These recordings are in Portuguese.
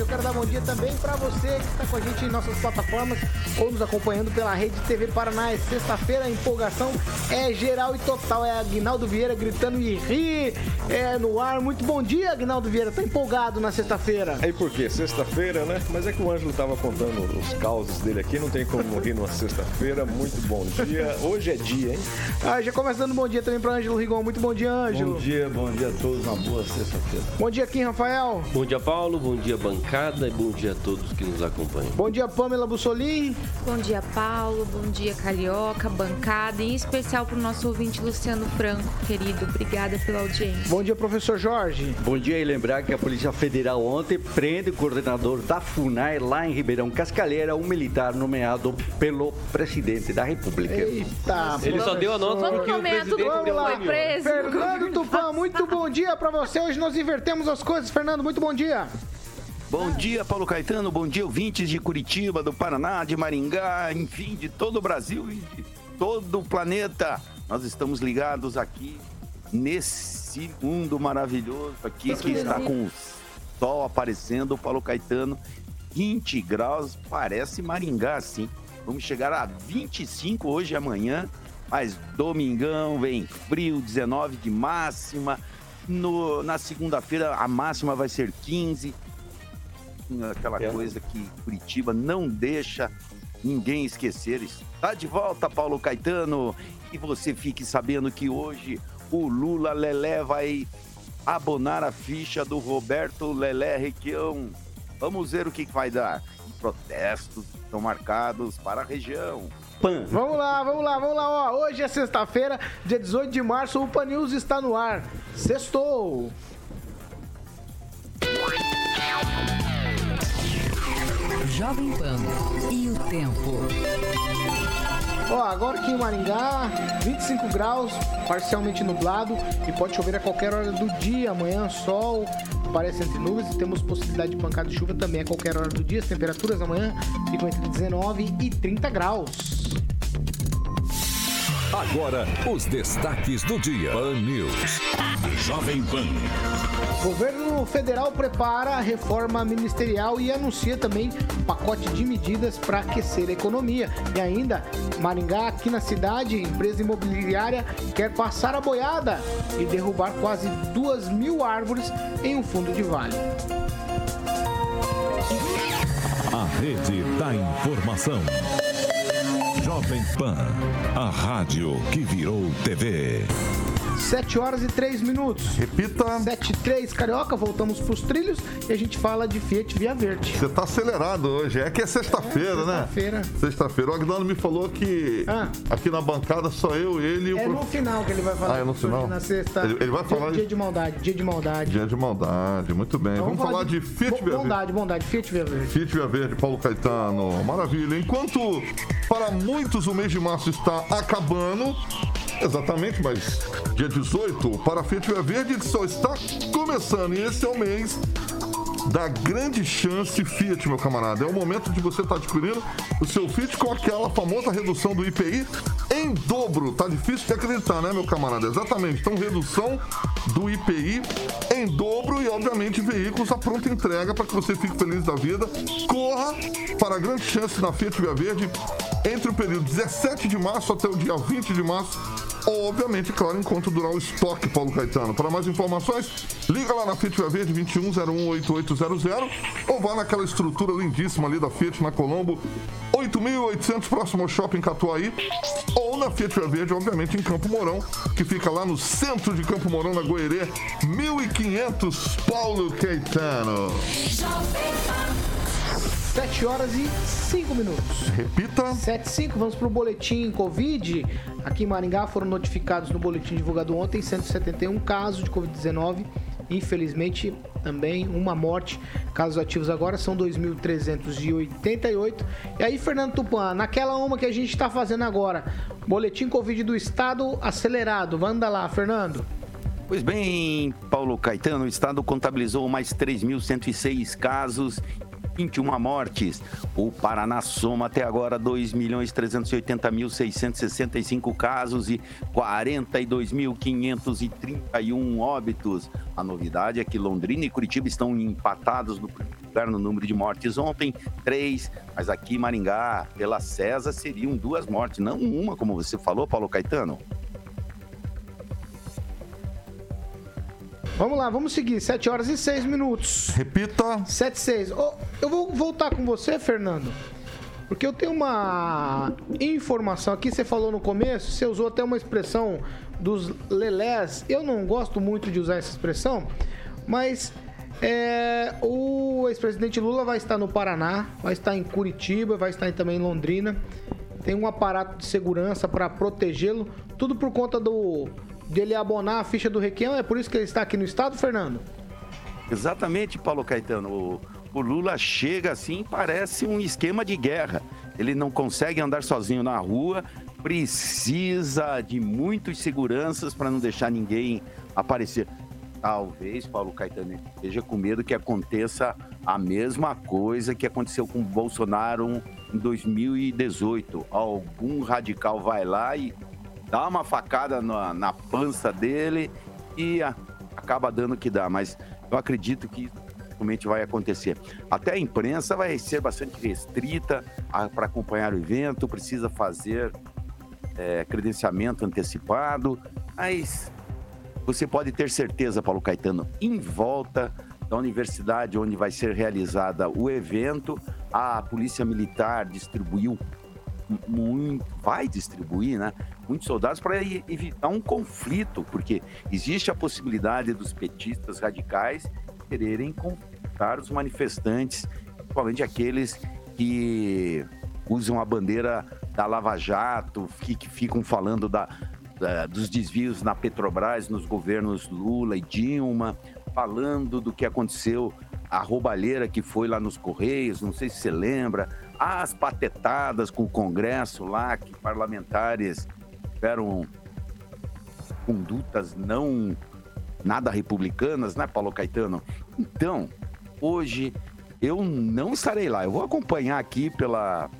Eu quero dar bom dia também para você que está com a gente em nossas plataformas ou nos acompanhando pela Rede TV Paraná. É sexta-feira, a empolgação é geral e total. É Aguinaldo Vieira gritando e ri é, no ar. Muito bom dia, Aguinaldo Vieira. Tá empolgado na sexta-feira. Aí por quê? Sexta-feira, né? Mas é que o Ângelo tava contando os causos dele aqui, não tem como rir numa sexta-feira. Muito bom dia. Hoje é dia, hein? Ah, já começa dando bom dia também para Ângelo Rigon. Muito bom dia, Ângelo. Bom dia, bom dia a todos. Uma boa sexta-feira. Bom dia, Kim Rafael. Bom dia, Paulo. Bom dia, bancada. E bom dia a todos que nos acompanham. Bom dia, Pamela Bussolim. Bom dia, Paulo. Bom dia, Carioca, bancada. E em especial para o nosso ouvinte Luciano Franco, querido. Obrigada pela audiência. Bom dia, professor Jorge. Bom dia e lembrar que a Polícia Federal ontem prende o coordenador da FUNAI lá em Ribeirão Cascalheira, um militar nomeado pelo presidente da República. Eita, Ele só deu a nota Vamos porque o tudo presidente que deu foi uma preso. Fernando Tupã, muito bom dia para você. Hoje nós invertemos as coisas. Fernando, muito bom dia. Bom dia, Paulo Caetano. Bom dia, ouvintes de Curitiba, do Paraná, de Maringá, enfim, de todo o Brasil e de todo o planeta. Nós estamos ligados aqui nesse mundo maravilhoso aqui que está com o sol aparecendo, Paulo Caetano. 20 graus, parece Maringá, assim. Vamos chegar a 25 hoje e amanhã, mas domingão vem frio, 19 de máxima. No, na segunda-feira a máxima vai ser 15 aquela coisa que Curitiba não deixa ninguém esquecer. Está de volta, Paulo Caetano. E você fique sabendo que hoje o Lula Lelé vai abonar a ficha do Roberto Lelé Requião. Vamos ver o que vai dar. E protestos estão marcados para a região. Pan. Vamos lá, vamos lá, vamos lá. Ó, hoje é sexta-feira, dia 18 de março, o Pan News está no ar. Sextou. Jovem Pan e o tempo. Ó, agora aqui em Maringá, 25 graus, parcialmente nublado e pode chover a qualquer hora do dia. Amanhã, sol, aparece entre nuvens e temos possibilidade de pancada de chuva também a qualquer hora do dia. As temperaturas amanhã ficam entre 19 e 30 graus. Agora, os destaques do dia. Pan News. Jovem Pan. Governo federal prepara a reforma ministerial e anuncia também um pacote de medidas para aquecer a economia. E ainda, Maringá, aqui na cidade, empresa imobiliária quer passar a boiada e derrubar quase duas mil árvores em um fundo de vale. A rede da informação. Jovem Pan. A rádio que virou TV. 7 horas e 3 minutos. Repita. 7 e 3, Carioca, voltamos pros trilhos e a gente fala de Fiat Via Verde. Você tá acelerado hoje. É que é sexta-feira, É, né? sexta-feira. Sexta-feira. O Agnaldo me falou que Ah. aqui na bancada só eu, ele e o É no final que ele vai falar. Ah, é no final? Na sexta. Ele- ele vai Dia- falar Dia, de- de maldade, dia de maldade. Dia de maldade. Muito bem. Então, Vamos falar de Fiat Bo- Via Verde. Bondade, bondade, Fiat Via Verde. Fiat Via Verde, Paulo Caetano. Maravilha. Enquanto para muitos o mês de março está acabando, exatamente, mas dia 18, para a Fiat Verde só está começando. E esse é o mês da grande chance Fiat, meu camarada. É o momento de você estar adquirindo o seu Fiat com aquela famosa redução do IPI em dobro. Tá difícil de acreditar, né, meu camarada? Exatamente. Então, redução do IPI em dobro e, obviamente, veículos à pronta entrega para que você fique feliz da vida. Corra para a grande chance na Fiat Via Verde entre o período 17 de março até o dia 20 de março. Obviamente, claro, enquanto durar o estoque, Paulo Caetano. Para mais informações, liga lá na Fiat Via Verde 21018800 ou vá naquela estrutura lindíssima ali da Fiat na Colombo 8.800 próximo ao Shopping Catuaí ou na Fiat Via Verde, obviamente, em Campo Mourão, que fica lá no centro de Campo Mourão, na Goerê 1500 Paulo Caetano. 7 horas e 5 minutos. Repita. 7 e 5, vamos para o boletim Covid. Aqui em Maringá foram notificados no boletim divulgado ontem 171 casos de Covid-19. Infelizmente, também uma morte. Casos ativos agora são 2.388. E aí, Fernando Tupan, naquela uma que a gente está fazendo agora, boletim Covid do Estado acelerado. Manda lá, Fernando. Pois bem, Paulo Caetano, o estado contabilizou mais 3.106 casos 21 mortes. O Paraná soma até agora 2.380.665 casos e 42.531 óbitos. A novidade é que Londrina e Curitiba estão empatados no primeiro lugar no número de mortes. Ontem, três, mas aqui em Maringá, pela César, seriam duas mortes, não uma, como você falou, Paulo Caetano. Vamos lá, vamos seguir. 7 horas e 6 minutos. Repita. 7 e 6. Oh, eu vou voltar com você, Fernando. Porque eu tenho uma informação aqui, você falou no começo, você usou até uma expressão dos lelés. Eu não gosto muito de usar essa expressão, mas é, o ex-presidente Lula vai estar no Paraná, vai estar em Curitiba, vai estar também em Londrina. Tem um aparato de segurança para protegê-lo, tudo por conta do dele abonar a ficha do Requião. É por isso que ele está aqui no estado, Fernando? Exatamente, Paulo Caetano. O, o Lula chega assim, parece um esquema de guerra. Ele não consegue andar sozinho na rua, precisa de muitas seguranças para não deixar ninguém aparecer. Talvez, Paulo Caetano, esteja com medo que aconteça a mesma coisa que aconteceu com Bolsonaro em 2018. Algum radical vai lá e dá uma facada na, na pança dele e a, acaba dando o que dá. Mas eu acredito que realmente vai acontecer. Até a imprensa vai ser bastante restrita para acompanhar o evento, precisa fazer é, credenciamento antecipado, mas você pode ter certeza, Paulo Caetano, em volta da universidade onde vai ser realizada o evento, a Polícia Militar distribuiu muito, vai distribuir, né? Muitos soldados para evitar um conflito, porque existe a possibilidade dos petistas radicais quererem confrontar os manifestantes, principalmente aqueles que usam a bandeira da Lava Jato, que, que ficam falando da, da, dos desvios na Petrobras, nos governos Lula e Dilma, falando do que aconteceu, a roubalheira que foi lá nos Correios, não sei se você lembra, as patetadas com o Congresso lá, que parlamentares tiveram condutas não nada republicanas, né, Paulo Caetano? Então, hoje eu não estarei lá. Eu vou acompanhar aqui pela,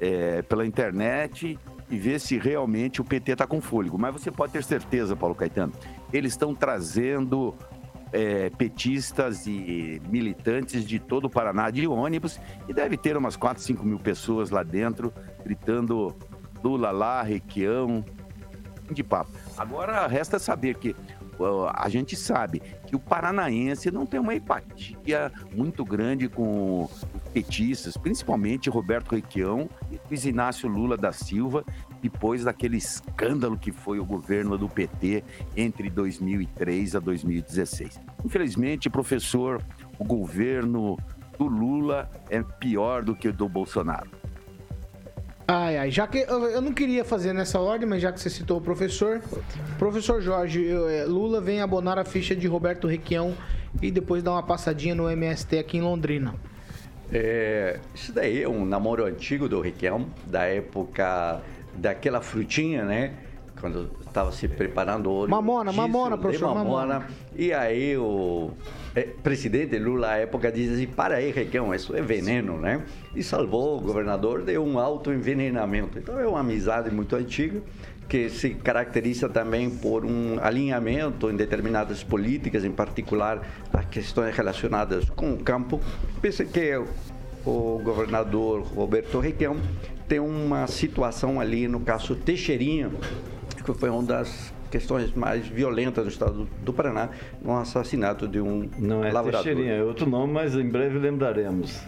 é, pela internet e ver se realmente o PT está com fôlego. Mas você pode ter certeza, Paulo Caetano, eles estão trazendo é, petistas e militantes de todo o Paraná de ônibus e deve ter umas 4, 5 mil pessoas lá dentro gritando Lula lá, Requião, de papo. Agora resta saber que a gente sabe que o paranaense não tem uma empatia muito grande com petistas, principalmente Roberto Requião e Luiz Inácio Lula da Silva, depois daquele escândalo que foi o governo do PT entre 2003 a 2016. Infelizmente, professor, o governo do Lula é pior do que o do Bolsonaro. Ai, ai, já que eu, não queria fazer nessa ordem, mas já que você citou o professor, professor Jorge, é, Lula vem abonar a ficha de Roberto Requião e depois dar uma passadinha no MST aqui em Londrina. É, isso daí é um namoro antigo do Requião, da época daquela frutinha, né? Quando estava se preparando o Mamona, mamona, professor, mamona. mamona. E aí o é, presidente Lula à época diz assim, para aí, Requião, isso é veneno, né? E salvou o governador de um autoenvenenamento. Então é uma amizade muito antiga que se caracteriza também por um alinhamento em determinadas políticas, em particular as questões relacionadas com o campo. Pensa que o governador Roberto Requião tem uma situação ali no caso Teixeirinha, que foi uma das questões mais violentas do estado do Paraná, no assassinato de um Não é lavrador. Teixeirinha, é outro nome, mas em breve lembraremos.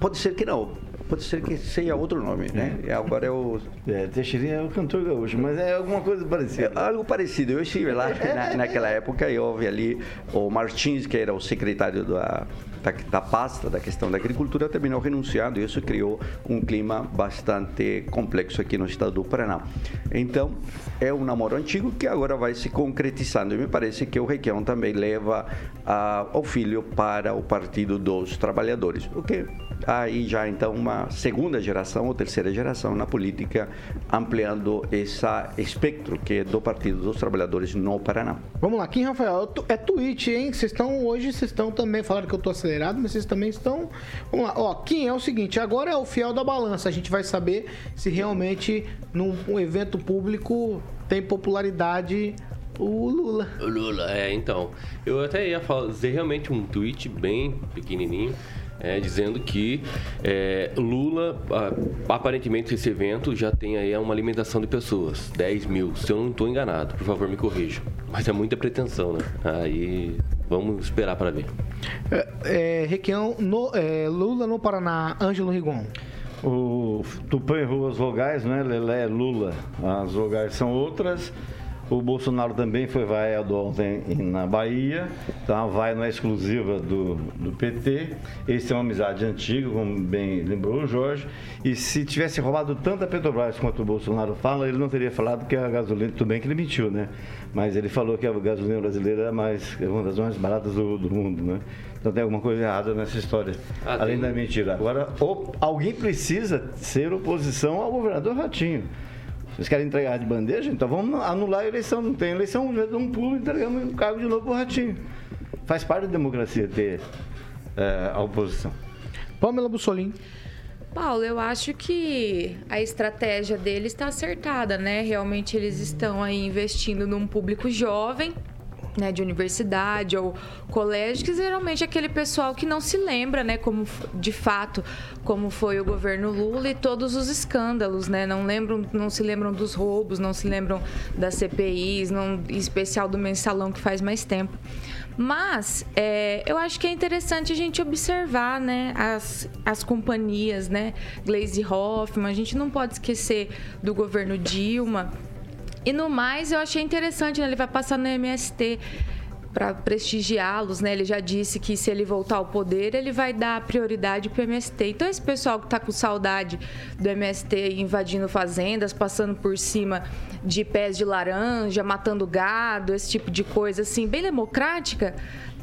Pode ser que não. Pode ser que seja outro nome, né? É. Agora é o. É, Teixeirinha é o cantor gaúcho, mas é alguma coisa parecida. É algo parecido. Eu estive lá na, naquela época e houve ali o Martins, que era o secretário da, da, da pasta da questão da agricultura, terminou renunciando e isso criou um clima bastante complexo aqui no estado do Paraná. Então, é um namoro antigo que agora vai se concretizando e me parece que o Requião também leva ah, o filho para o Partido dos Trabalhadores, o que aí já então uma segunda geração ou terceira geração na política, ampliando esse espectro que é do Partido dos Trabalhadores no Paraná. Vamos lá, Kim Rafael, é tweet, hein? Vocês estão hoje, vocês estão também, falaram que eu tô acelerado, mas vocês também estão. Vamos lá, ó, Kim, é o seguinte, agora é o fiel da balança, a gente vai saber se realmente num um evento público tem popularidade o Lula. O Lula, é, então. Eu até ia fazer realmente um tweet bem pequenininho. É, dizendo que é, Lula, aparentemente esse evento já tem aí uma alimentação de pessoas, 10 mil, se eu não estou enganado, por favor me corrija. Mas é muita pretensão, né? Aí vamos esperar para ver. É, é, Requião, no, é, Lula no Paraná, Ângelo Rigon. O Tupã errou as vogais, né? Lelé, Lula. As vogais são outras. O Bolsonaro também foi vaiado ontem na Bahia. Então vai não é exclusiva do, do PT. Esse é uma amizade antiga, como bem lembrou o Jorge. E se tivesse roubado tanto a Petrobras quanto o Bolsonaro fala, ele não teria falado que a gasolina. Tudo bem que ele mentiu, né? Mas ele falou que a gasolina brasileira é, mais, é uma das mais baratas do, do mundo, né? Então tem alguma coisa errada nessa história, ah, além tem... da mentira. Agora, alguém precisa ser oposição ao governador Ratinho. Vocês querem entregar de bandeja? Então vamos anular a eleição. Não tem eleição, um pulo e entregamos o cargo de novo para o Ratinho. Faz parte da democracia ter é, a oposição. Pamela Bussolini. Paulo, eu acho que a estratégia deles está acertada, né? Realmente eles estão aí investindo num público jovem, né, de universidade ou colégio, que geralmente é aquele pessoal que não se lembra, né, como de fato como foi o governo Lula e todos os escândalos, né, não lembram, não se lembram dos roubos, não se lembram das CPIs, não, em especial do mensalão que faz mais tempo. Mas é, eu acho que é interessante a gente observar né, as, as companhias, né? Glaze Hoffman, a gente não pode esquecer do governo Dilma, e no mais, eu achei interessante, né? Ele vai passar no MST para prestigiá-los, né? Ele já disse que se ele voltar ao poder, ele vai dar prioridade para o MST. Então esse pessoal que está com saudade do MST invadindo fazendas, passando por cima de pés de laranja, matando gado, esse tipo de coisa assim, bem democrática,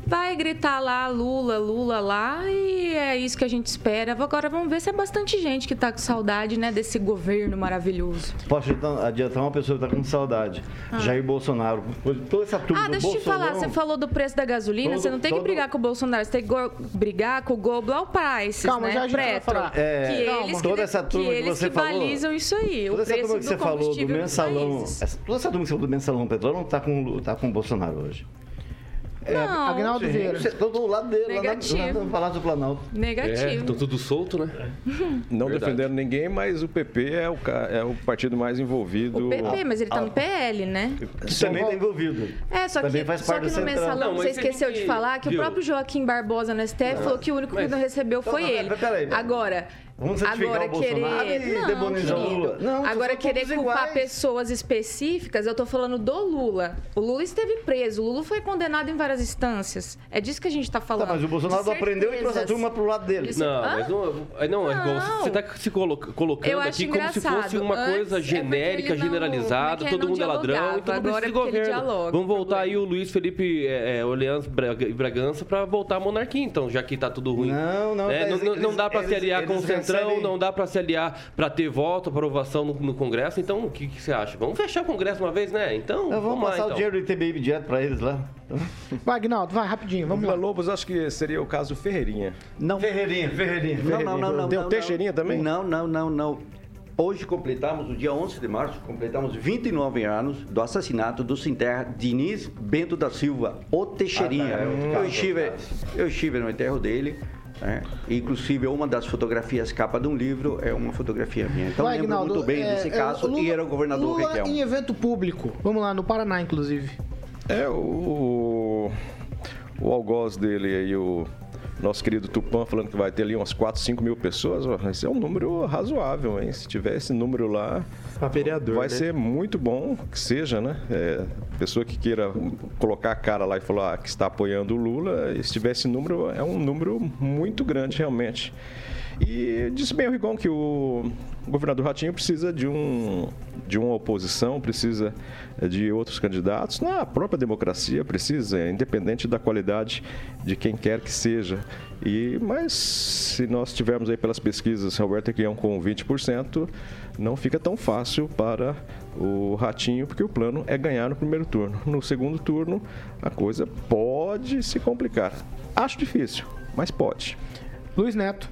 vai gritar lá Lula, Lula lá e é isso que a gente espera. Agora vamos ver se é bastante gente que está com saudade, né, desse governo maravilhoso. Posso adiantar uma pessoa que está com saudade? Ah. Jair Bolsonaro. Toda essa turma ah, deixa eu te falar, você falou do preço da gasolina, todo, você não tem todo... que brigar com o Bolsonaro, você tem que brigar com o Global Prices, Calma, né? já a gente vai falar. É, que Calma, eles toda que, essa turma que, que você que falou. balizam isso aí, toda o preço essa turma que você falou do mensalão, essa, toda essa turma que você falou do mensalão petróleo não está com, tá com o Bolsonaro hoje. É, não, Agnaldo Vieira. Estou do lado dele, Negativo. lá, no Palácio do Planalto. Negativo. É, estão tudo solto, né? Não Verdade. defendendo ninguém, mas o PP é o, é o partido mais envolvido. O PP, mas ele está no PL, né? Que também está envolvido. É, só também que, faz só que no mensalão, você esqueceu de falar que viu? o próprio Joaquim Barbosa no STF não. falou que o único que não recebeu foi não, ele. Peraí, Agora, Vamos agora o querer e demonizar o Lula. Não, agora querer culpar iguais. pessoas específicas, eu tô falando do Lula. O Lula esteve preso, o Lula foi condenado em várias instâncias. É disso que a gente tá falando. Tá, mas o Bolsonaro não aprendeu e trouxe a turma pro lado dele. Não, mas não, é, não, é não. você tá se colocando aqui como se fosse uma coisa é genérica, é generalizada, todo mundo é ladrão e todo mundo precisa de governo. Vamos voltar aí o Luiz Felipe é, Orleans e Bragança para voltar à monarquia, então, já que tá tudo ruim. Não, não, é, não, não, dá para se aliar com o Centrão, não dá para se aliar para ter voto, aprovação no, no, Congresso. Então, o que, que, você acha? Vamos fechar o Congresso uma vez, né? Então, Eu vou vamos passar lá, então. o dinheiro do ITBI direto para eles lá. Vai, Agnaldo, vai rapidinho, vamos lá. Lobos, acho que seria o caso Ferreirinha. Não. Ferreirinha, Ferreirinha. Não, não, não, não. Deu não, Teixeirinha também? Não, não, não, não. Hoje completamos, no dia 11 de março, completamos 29 anos do assassinato do Sinterra Diniz Bento da Silva, o Teixeirinha. Ah, tá, é eu, estive, eu estive no enterro dele. É. Inclusive, uma das fotografias capa de um livro é uma fotografia minha. Então, Vai, lembro Aguinaldo, muito bem é, desse é, caso Lula, e era o governador Lula Requião. em evento público. Vamos lá, no Paraná, inclusive. É, o, o algoz dele aí, o nosso querido Tupã falando que vai ter ali umas 4, 5 mil pessoas. Esse é um número razoável, hein? Se tiver esse número lá, vereador, vai né? ser muito bom que seja, né? É, pessoa que queira colocar a cara lá e falar que está apoiando o Lula, se tiver esse número, é um número muito grande realmente. E disse bem o Rigon que o governador Ratinho precisa de, um, de uma oposição, precisa de outros candidatos. Na própria democracia precisa, independente da qualidade de quem quer que seja. E, mas se nós tivermos aí pelas pesquisas Roberto Requião com 20%, não fica tão fácil para o Ratinho, porque o plano é ganhar no primeiro turno. No segundo turno, a coisa pode se complicar. Acho difícil, mas pode. Luiz Neto.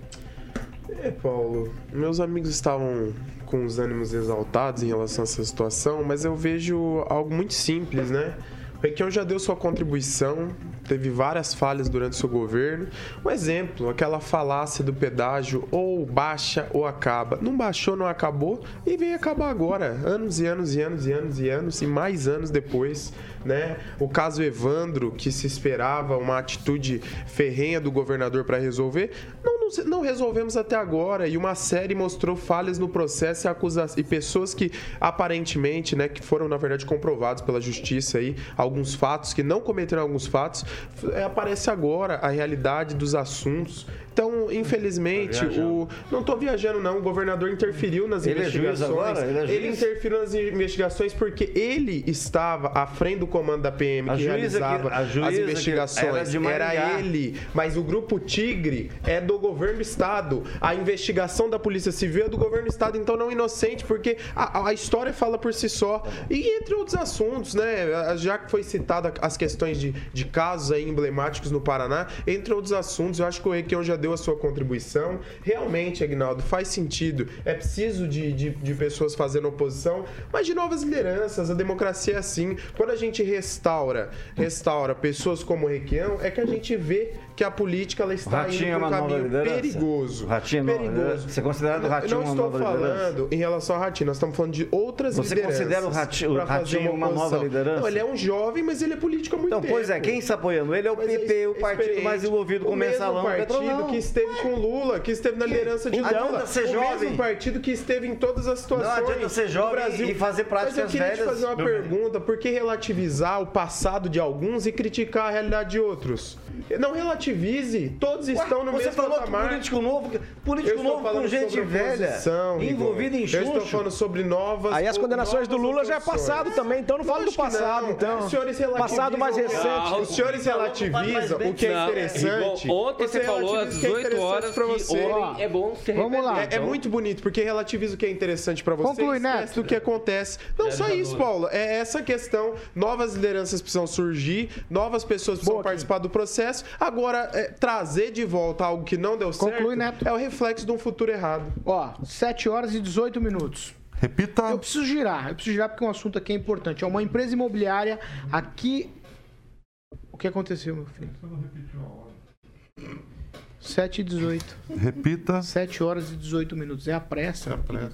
É, Paulo, meus amigos estavam com os ânimos exaltados em relação a essa situação, mas eu vejo algo muito simples, né? O Requião já deu sua contribuição, teve várias falhas durante seu governo. Um exemplo, aquela falácia do pedágio, ou baixa ou acaba. Não baixou, não acabou, e vem acabar agora. Anos e anos e anos e anos e anos, e mais anos depois, né? O caso Evandro, que se esperava uma atitude ferrenha do governador para resolver, não, não, não resolvemos até agora. E uma série mostrou falhas no processo e, acusa e pessoas que aparentemente, né, que foram na verdade comprovados pela justiça aí, alguns fatos que não cometeram alguns fatos, é, aparece agora a realidade dos assuntos. Então, infelizmente, Tá o não estou viajando não, o governador interferiu nas Ele é investigações. agora? Ele é juiz? interferiu nas investigações porque ele estava à frente do comando da PM A que realizava que- as investigações. era Maringá. ele, mas o grupo Tigre é do governo do estado. A investigação da Polícia Civil é do governo do estado, então não inocente, porque a, a história fala por si só. E entre outros assuntos, né? Já que foi citada as questões de, de casos aí emblemáticos no Paraná, entre outros assuntos, eu acho que o Requião já deu a sua contribuição. Realmente, Agnaldo, faz sentido. É preciso de, de, de pessoas fazendo oposição, mas de novas lideranças. A democracia é assim. Quando a gente restaura, restaura pessoas como o Requião, é que a gente vê que a política ela está Ratinho é indo por uma um nova caminho liderança? perigoso. Ratinho não- perigoso. você considera o Ratinho não uma estou nova liderança? falando em relação ao Ratinho, nós estamos falando de outras Você lideranças. considera o Ratinho- o Ratinho uma nova oposição. liderança? Não, ele é um jovem, mas ele é político há muito Então, tempo. pois é, quem está apoiando ele é o Mas PP, o partido mais envolvido com o o mensalão, o partido que esteve com Lula, que esteve na liderança de Então, Lula. adianta ser o jovem. mesmo partido que esteve em todas as situações. Não adianta ser jovem Brasil. e fazer práticas Mas eu queria te velhas. fazer uma pergunta. Por que relativizar o passado de alguns e criticar a realidade de outros? Não relativize. Todos estão no Você mesmo falou que patamar. político novo, político novo com gente velha, oposição, envolvida em Eu estou chuncho. falando sobre novas Aí as condenações do Lula já é passado também, então não fala do passado, não. então. Os senhores relativizam Passado mais recente. Os senhores relativizam o que é Não, interessante. igual Ontem você falou às relativiza o que é 18 horas que você. é bom ser Vamos lá. É, é muito bonito, porque relativiza o que é interessante pra você Conclui, Neto. do que acontece. Não só isso, Paulo. É essa questão. Novas lideranças precisam surgir, novas pessoas precisam Boa, participar do processo. Agora, é, trazer de volta algo que não deu certo Conclui, Neto. é o reflexo de um futuro errado. Ó, 7 horas e 18 minutos. Repita. Eu preciso girar, eu preciso girar porque um assunto aqui é importante. É uma empresa imobiliária aqui. O que aconteceu, meu filho? 7 e 18. Repita. 7 horas e 18 minutos. É a pressa. meu querido.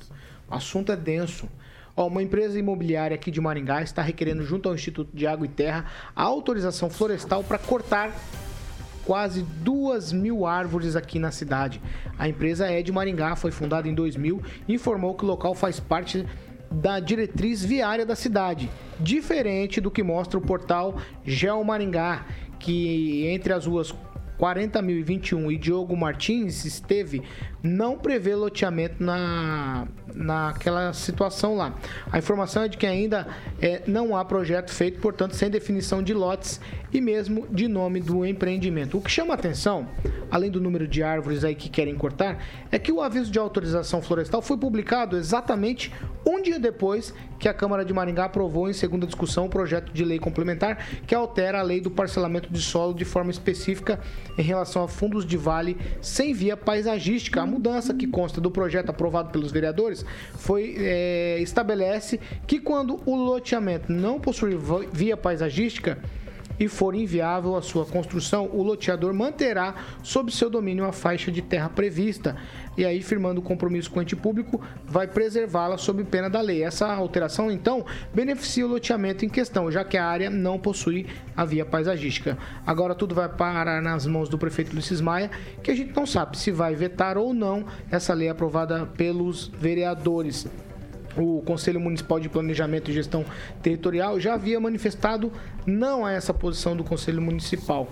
O assunto é denso. Ó, uma empresa imobiliária aqui de Maringá está requerendo, junto ao Instituto de Água e Terra, a autorização florestal para cortar quase duas mil árvores aqui na cidade. A empresa é de Maringá, foi fundada em 2000 e informou que o local faz parte da diretriz viária da cidade, diferente do que mostra o portal Geo Maringá, que entre as ruas 40.021 e Diogo Martins esteve, não prevê loteamento na, naquela situação lá. A informação é de que ainda é, não há projeto feito, portanto, sem definição de lotes e mesmo de nome do empreendimento. O que chama atenção, além do número de árvores aí que querem cortar, é que o aviso de autorização florestal foi publicado exatamente um dia depois que a Câmara de Maringá aprovou em segunda discussão o projeto de lei complementar que altera a lei do parcelamento de solo de forma específica em relação a fundos de vale sem via paisagística. Mudança que consta do projeto aprovado pelos vereadores foi é, estabelece que quando o loteamento não possuir via paisagística e for inviável a sua construção, o loteador manterá sob seu domínio a faixa de terra prevista e aí, firmando o compromisso com o ente público, vai preservá-la sob pena da lei. Essa alteração, então, beneficia o loteamento em questão, já que a área não possui a via paisagística. Agora tudo vai parar nas mãos do prefeito Ulisses Maia, que a gente não sabe se vai vetar ou não essa lei aprovada pelos vereadores o Conselho Municipal de Planejamento e Gestão Territorial já havia manifestado não a essa posição do Conselho Municipal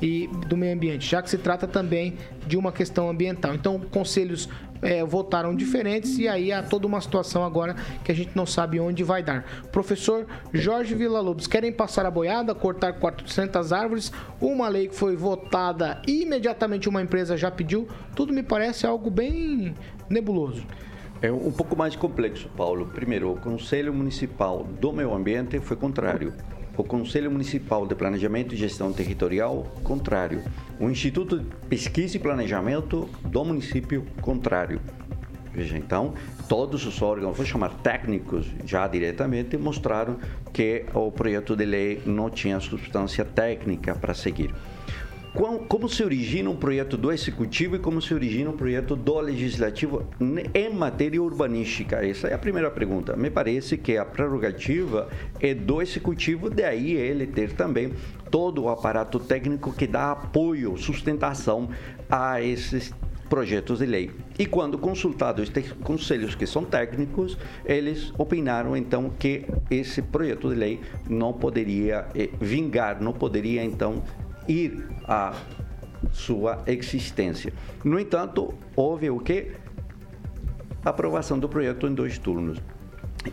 e do meio ambiente, já que se trata também de uma questão ambiental. Então, conselhos é, votaram diferentes e aí há toda uma situação agora que a gente não sabe onde vai dar. Professor Jorge Villa-Lobos, querem passar a boiada, cortar 400 árvores, uma lei que foi votada e imediatamente uma empresa já pediu, tudo me parece algo bem nebuloso. É um pouco mais complexo, Paulo. Primeiro, o Conselho Municipal do Meio Ambiente foi contrário. O Conselho Municipal de Planejamento e Gestão Territorial, contrário. O Instituto de Pesquisa e Planejamento do município, contrário. Veja, então, todos os órgãos, vou chamar técnicos já diretamente, mostraram que o projeto de lei não tinha substância técnica para seguir como se origina um projeto do executivo e como se origina um projeto do legislativo em matéria urbanística? Essa é a primeira pergunta. Me parece que a prerrogativa é do executivo, daí ele ter também todo o aparato técnico que dá apoio, sustentação a esses projetos de lei. E quando consultados os conselhos que são técnicos, eles opinaram então que esse projeto de lei não poderia eh, vingar, não poderia então ir à sua existência. No entanto, houve o que? Aprovação do projeto em dois turnos.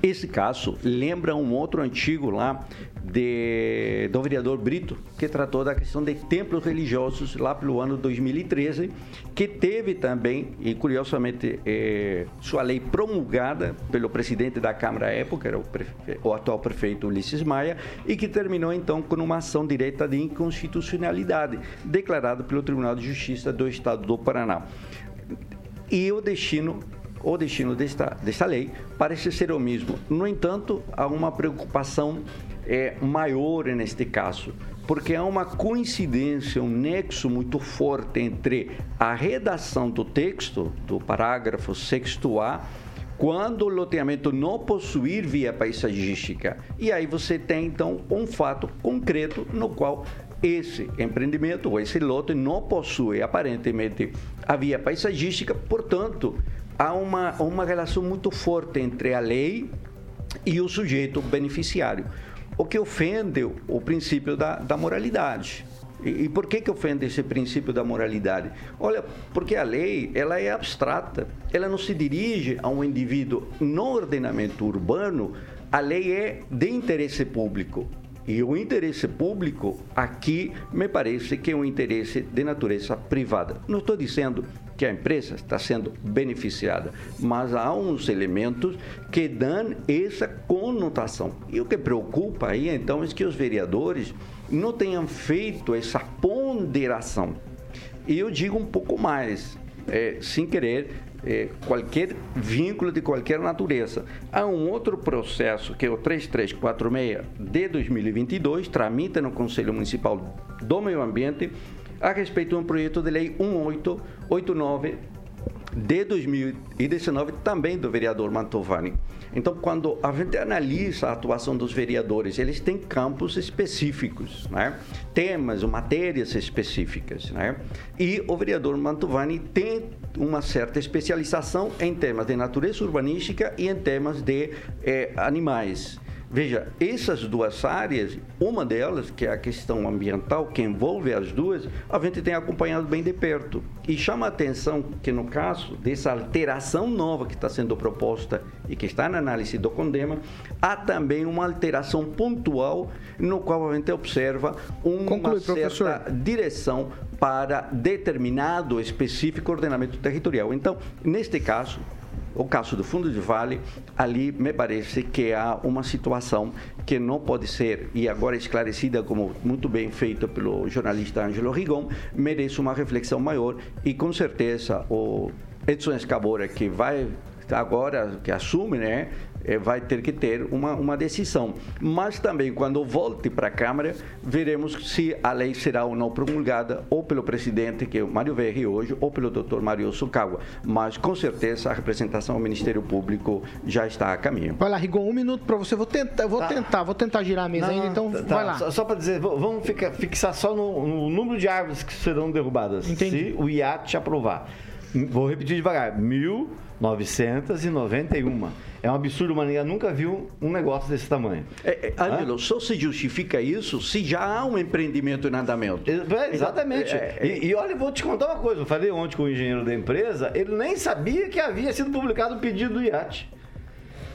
Esse caso lembra um outro antigo lá de, do vereador Brito, que tratou da questão de templos religiosos lá pelo ano 2013, que teve também, e curiosamente, é, sua lei promulgada pelo presidente da Câmara à época, era o, prefe... o atual prefeito Ulisses Maia, e que terminou então com uma ação direta de inconstitucionalidade, declarada pelo Tribunal de Justiça do Estado do Paraná. E o destino o destino desta, desta lei parece ser o mesmo. No entanto, há uma preocupação é maior neste caso, porque há uma coincidência, um nexo muito forte entre a redação do texto, do parágrafo 6A, quando o loteamento não possuir via paisagística. E aí você tem, então, um fato concreto no qual esse empreendimento ou esse lote não possui aparentemente a via paisagística, portanto, há uma, uma relação muito forte entre a lei e o sujeito beneficiário o que ofende o princípio da, da moralidade. E, e, por que, que ofende esse princípio da moralidade? Olha, porque a lei ela é abstrata, ela não se dirige a um indivíduo no ordenamento urbano, a lei é de interesse público. E o interesse público aqui me parece que é um interesse de natureza privada. Não estou dizendo que a empresa está sendo beneficiada, mas há uns elementos que dão essa conotação. E o que preocupa aí então é que os vereadores não tenham feito essa ponderação. E eu digo um pouco mais, é, sem querer é, qualquer vínculo de qualquer natureza. Há um outro processo, que é o 3346 de 2022, tramita no Conselho Municipal do Meio Ambiente, a respeito de um projeto de lei 1889 de 2019, também do vereador Mantovani. Então, quando a gente analisa a atuação dos vereadores, eles têm campos específicos, né? temas, matérias específicas. Né? E o vereador Mantovani tem uma certa especialização em temas de natureza urbanística e em temas de eh, animais. Veja, essas duas áreas, uma delas, que é a questão ambiental, que envolve as duas, a gente tem acompanhado bem de perto. E chama a atenção que, no caso dessa alteração nova que está sendo proposta e que está na análise do Condema, há também uma alteração pontual no qual a gente observa uma Conclui, certa professor. direção para determinado específico ordenamento territorial. Então, neste caso, o caso do fundo de vale, ali me parece que há uma situação que não pode ser, e agora esclarecida como muito bem feita pelo jornalista Ângelo Rigon, merece uma reflexão maior e com certeza o Edson Escabora, que vai agora que assume, né? eh, vai ter que ter uma, uma decisão. Mas também, quando volte para a Câmara, veremos se a lei será ou não promulgada, ou pelo presidente, que é o Mário Verri hoje, ou pelo doutor Mário Sukawa. Mas, com certeza, a representação ao Ministério Público já está a caminho. Vai lá, Rigon, um minuto pra você. Vou tentar, vou Tá. tentar, vou tentar girar a mesa Não, ainda, então tá, vai lá. Só, só para dizer, vamos ficar- fixar só no, no número de árvores que serão derrubadas. Entendi. Se o IAT aprovar. Vou repetir devagar: 1.991. É um absurdo, Maringá nunca viu um negócio desse tamanho. É, é, só se justifica isso se já há um empreendimento em andamento. É, exatamente. É, é, E, e olha, vou te contar uma coisa. Eu falei ontem com o engenheiro da empresa, ele nem sabia que havia sido publicado o pedido do IAT.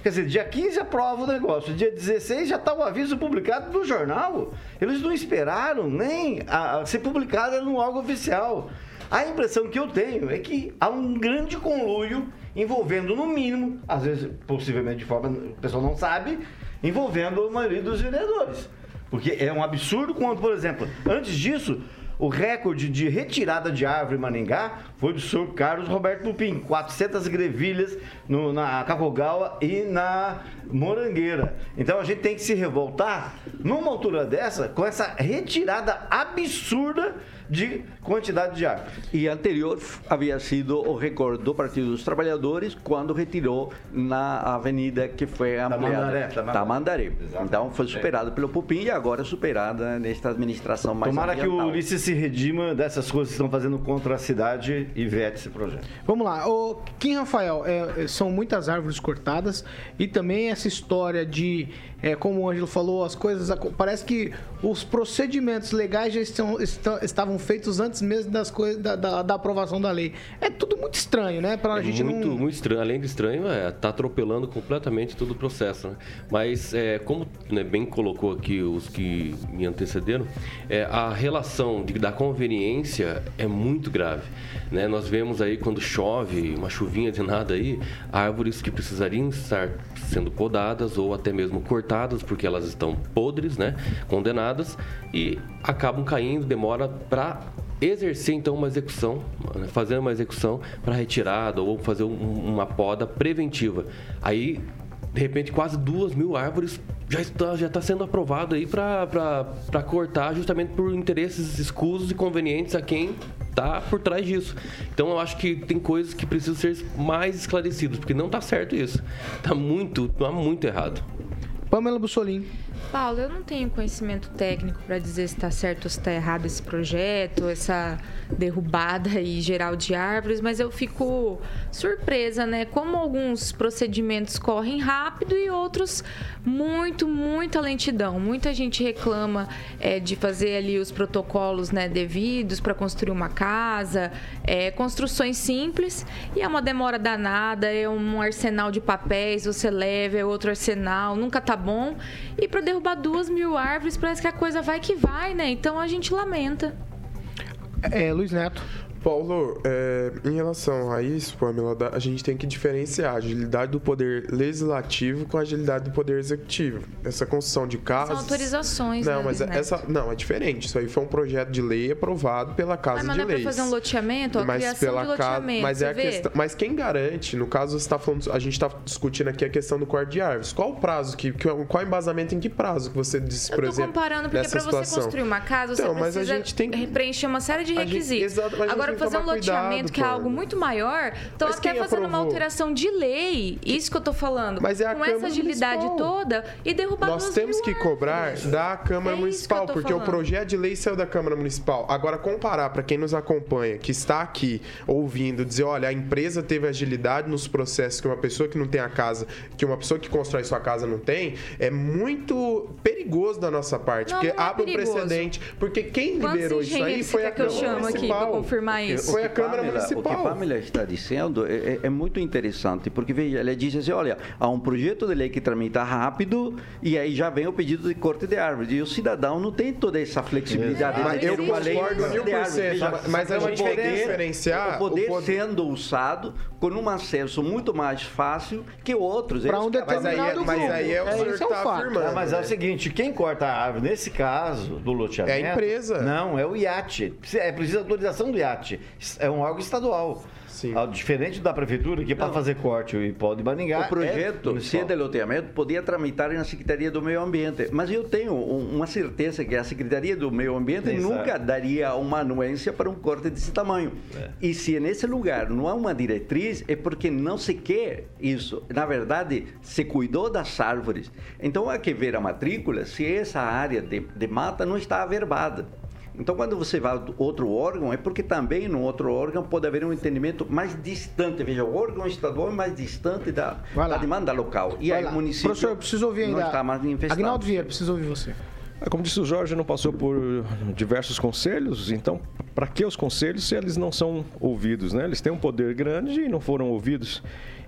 Quer dizer, dia 15 aprova o negócio, dia 16 já está o aviso publicado no jornal. Eles não esperaram nem a, a ser publicado no órgão oficial. A impressão que eu tenho é que há um grande conluio envolvendo, no mínimo, às vezes, possivelmente de forma, o pessoal não sabe, envolvendo a maioria dos vereadores. Porque é um absurdo quando, por exemplo, antes disso, o recorde de retirada de árvore em Maningá foi do senhor Carlos Roberto Pupim, 400 grevilhas no- na Cacogawa e na Morangueira. Então a gente tem que se revoltar numa altura dessa com essa retirada absurda de quantidade de árvore. E anterior havia sido o recorde do Partido dos Trabalhadores quando retirou na avenida que foi ampliada. Tamandaré. Então foi superado pelo Pupim e agora superada nesta administração mais Tomara que o ambiental. Ulisses se redima dessas coisas que estão fazendo contra a cidade e vete esse projeto. Vamos lá, o Kim Rafael, é, é, são muitas árvores cortadas e também essa história de, é, como o Ângelo falou, as coisas. Parece que os procedimentos legais já estão, estão- estavam feitos antes mesmo das coisas, da, da- da aprovação da lei. É tudo muito estranho, né? Pra É gente muito, não. muito estranho. Além de estranho, é, tá atropelando completamente todo o processo. Né? Mas, é, como né, bem colocou aqui os que me antecederam, é, a relação de- da conveniência é muito grave. Né? Nós vemos aí quando chove, uma chuvinha de nada aí, árvores que precisariam estar sendo podadas ou até mesmo cortadas porque elas estão podres, né? condenadas, e acabam caindo, demora para exercer então uma execução, né, fazer uma execução para retirada ou fazer um- uma poda preventiva. Aí, de repente, quase duas mil árvores já está já está sendo aprovado aí para cortar justamente por interesses escusos e convenientes a quem está por trás disso. Então eu acho que tem coisas que precisam ser mais esclarecidas, porque não está certo isso. Está muito, tá muito errado. Pamela Bussolini. Paulo, eu não tenho conhecimento técnico para dizer se está certo ou se está errado esse projeto, essa derrubada aí geral de árvores, mas eu fico surpresa, né? Como alguns procedimentos correm rápido e outros muito, muita lentidão. Muita gente reclama é, de fazer ali os protocolos né, devidos para construir uma casa, é, construções simples e é uma demora danada, é um arsenal de papéis, você leva, é outro arsenal, nunca tá bom. E para derrubar duas mil árvores, parece que a coisa vai que vai, né? Então a gente lamenta. É, Luiz Neto. Paulo, é, em relação a isso, Pamela, a gente tem que diferenciar a agilidade do poder legislativo com a agilidade do poder executivo. Essa construção de São casas. autorizações, Não, né, mas Neto? essa não é diferente. Isso aí foi um projeto de lei aprovado pela Casa Ah, mas de não é Leis. fazer um loteamento? A criação de casa, loteamento, mas é a questão, mas quem garante? No caso, você tá falando, a gente está discutindo aqui a questão do corte de árvores. Qual o prazo que, qual o embasamento em que prazo que você disse, por Eu tô exemplo? comparando porque para você construir uma casa, você Então, mas a precisa gente tem preencher uma série de A gente- requisitos. exato, mas Agora, fazer um loteamento cuidado, que é algo muito maior, então até fazendo uma aprovou? alteração de lei, isso que eu tô falando. Mas é a com essa Câmara agilidade Municipal. toda e derrubar Nós temos que cobrar da Câmara É Municipal, porque o falando. projeto de lei saiu da Câmara Municipal. Agora, comparar para quem nos acompanha, que está aqui ouvindo, dizer, olha, a empresa teve agilidade nos processos que uma pessoa que não tem a casa, que uma pessoa que constrói sua casa não tem, é muito perigoso da nossa parte, Não, porque não é abre um perigoso. precedente. Porque quem Quantos liberou isso aí foi a quer que eu Câmara chamo aqui Municipal. pra confirmar isso? Foi a Câmara Pamela- O que Municipal. Pamela está dizendo é, é- é muito interessante, porque veja, ela diz assim, olha, há um projeto de lei que tramita rápido e aí já vem o pedido de corte de árvore. E o cidadão não tem toda essa flexibilidade. Mas de eu ter uma lei concordo de mil por cento, mas a gente tem que poder- diferenciar o poder, o poder- sendo usado com um acesso muito mais fácil que outros. É isso um que- Mas aí é, determinado mas grupo. aí é o É, senhor que é um está fato. afirmando. Ah, mas é o seguinte, quem corta a árvore, nesse caso do loteamento... É a empresa. Não, é o IAT. É preciso autorização do IAT. É um órgão estadual. Ah, Diferente da prefeitura, que para fazer corte e pode Maringá. O projeto, é se é de loteamento, podia tramitar na Secretaria do Meio Ambiente. Mas eu tenho um- uma certeza que a Secretaria do Meio Ambiente Sim, nunca daria uma anuência para um corte desse tamanho. E se nesse lugar não há uma diretriz, é porque não se quer isso. Na verdade, se cuidou das árvores. Então há que ver a matrícula se essa área de, de mata não está averbada. Então, quando você vai a outro órgão, é porque também no outro órgão pode haver um entendimento mais distante. Veja, o órgão estadual é mais distante da, da demanda local. E Vai aí lá. o município Professor, eu preciso ouvir ainda. não está mais infestado. Agnaldo Vieira, preciso ouvir você. É, Como disse o Jorge, não passou por diversos conselhos, então para que os conselhos se eles não são ouvidos, né? Eles têm um poder grande e não foram ouvidos.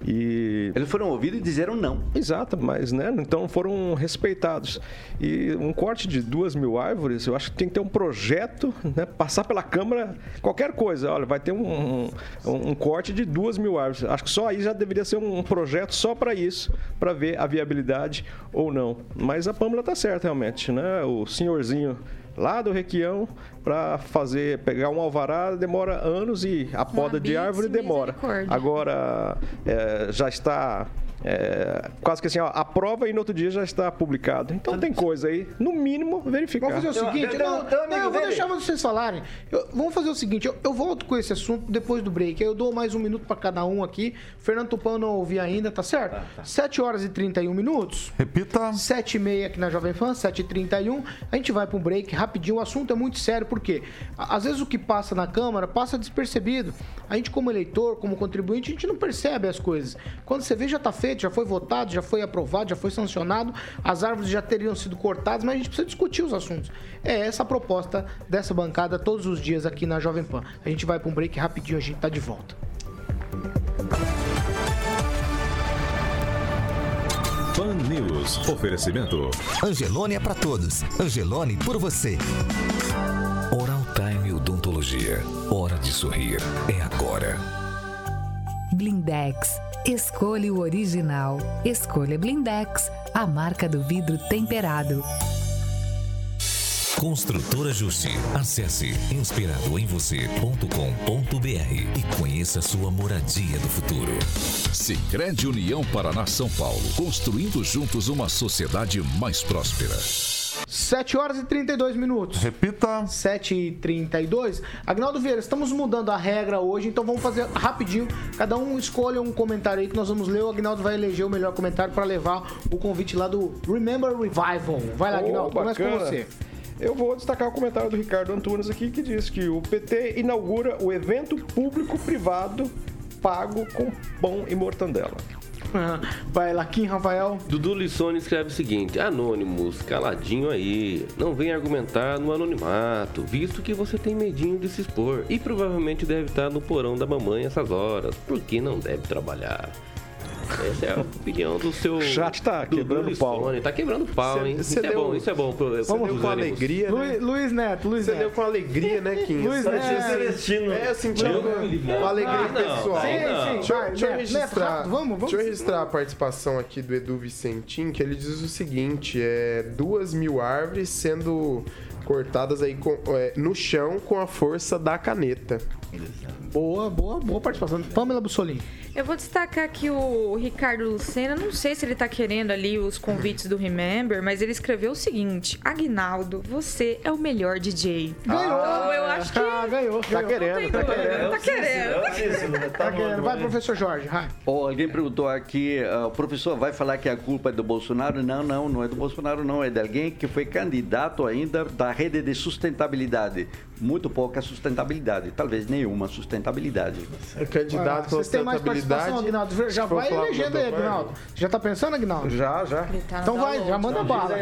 E eles foram ouvidos e disseram não. Exato, mas né, então foram respeitados. E um corte de duas mil árvores, eu acho que tem que ter um projeto, né, passar pela Câmara, qualquer coisa. Olha, vai ter um, um, um corte de duas mil árvores. Acho que só aí já deveria ser um projeto só para isso, para ver a viabilidade ou não. Mas a Pâmela está certa realmente, né? O senhorzinho lá do Requião para fazer pegar um alvará demora anos e a poda de árvore demora. Agora é, já está é, quase que assim, ó, aprova e no outro dia já está publicado. Então tem coisa aí, no mínimo, verificar. Vamos fazer o seguinte, não, não, eu vou deixar vocês falarem. Eu- vamos fazer o seguinte, eu, eu volto com esse assunto depois do break. Aí eu dou mais um minuto para cada um aqui. Fernando Tupan não ouvi ainda, tá certo? 7 horas e 31 minutos. Repita. 7 e meia aqui na Jovem Pan, 7 e 31 A gente vai para um break rapidinho. O assunto é muito sério, porque às vezes o que passa na Câmara passa despercebido. A gente, como eleitor, como contribuinte, a gente não percebe as coisas. Quando você vê, já está feito, já foi votado, já foi aprovado, já foi sancionado, as árvores já teriam sido cortadas, mas a gente precisa discutir os assuntos. É essa a proposta dessa bancada todos os dias aqui na Jovem Pan. A gente vai para um break rapidinho, a gente tá de volta. Pan News. Oferecimento. Angelone é pra todos. Angelone por você. Oral Time Odontologia. Hora de sorrir. É agora. Blindex. Escolha o original. Escolha Blindex, a marca do vidro temperado. Construtora Justi. Acesse inspiradoemvocê.com.br e conheça sua moradia do futuro. Sicredi União Paraná São Paulo. Construindo juntos uma sociedade mais próspera. 7 horas e 32 minutos. Repita. 7 e 32. Agnaldo Vieira, estamos mudando a regra hoje, então vamos fazer rapidinho. Cada um escolha um comentário aí que nós vamos ler. O Agnaldo vai eleger o melhor comentário para levar o convite lá do Remember Revival. Vai lá, Oh, Agnaldo, começa com você. Eu vou destacar o comentário do Ricardo Antunes aqui, que diz que o PT inaugura o evento público-privado pago com pão e mortandela. Vai lá, Kim Rafael. Dudu Lissone escreve o seguinte: Anônimos, caladinho aí. Não vem argumentar no anonimato, visto que você tem medinho de se expor e provavelmente deve estar no porão da mamãe essas horas, porque não deve trabalhar. Essa é a opinião do seu. O chat tá Dudu quebrando pau. Lissone. Tá quebrando pau, hein? Cê- Isso cê é deu- bom, isso é bom. pro- Você deu com ânimos. alegria, né? Luiz, Luiz Neto, Luiz Você Neto. deu com alegria, né, Kim? Luiz Neto. Celestino. É, eu senti Não, com alegria não, pessoal. Sim, sim, Deixa, eu- vai, deixa eu Neto, Neto, registrar, vamos, vamos. deixa eu registrar a participação aqui do Edu Vicentim, que ele diz o seguinte, é duas mil árvores sendo cortadas aí com- é, no chão com a força da caneta. Boa, boa, boa participação. Pamela Bussolini. Eu vou destacar aqui o Ricardo Lucena. Não sei se ele tá querendo ali os convites do Remember, mas ele escreveu o seguinte: Agnaldo, você é o melhor DJ. Ganhou. Então, eu acho que. Ah, ganhou. Tá ganhou. querendo, tá querendo. Tá querendo. Tá querendo. Vai, professor Jorge. Vai. Ó, alguém perguntou aqui, ah, o professor vai falar que a culpa é do Bolsonaro? Não, não, não é do Bolsonaro, não. É de alguém que foi candidato ainda da rede de sustentabilidade. Muito pouca sustentabilidade, talvez nenhuma sustentabilidade. É candidato Ah, com Sustentabilidade. Agnaldo? Já vai do aí. Agnaldo. Já tá pensando, Agnaldo? Já, já. tá Então vai, já manda bala.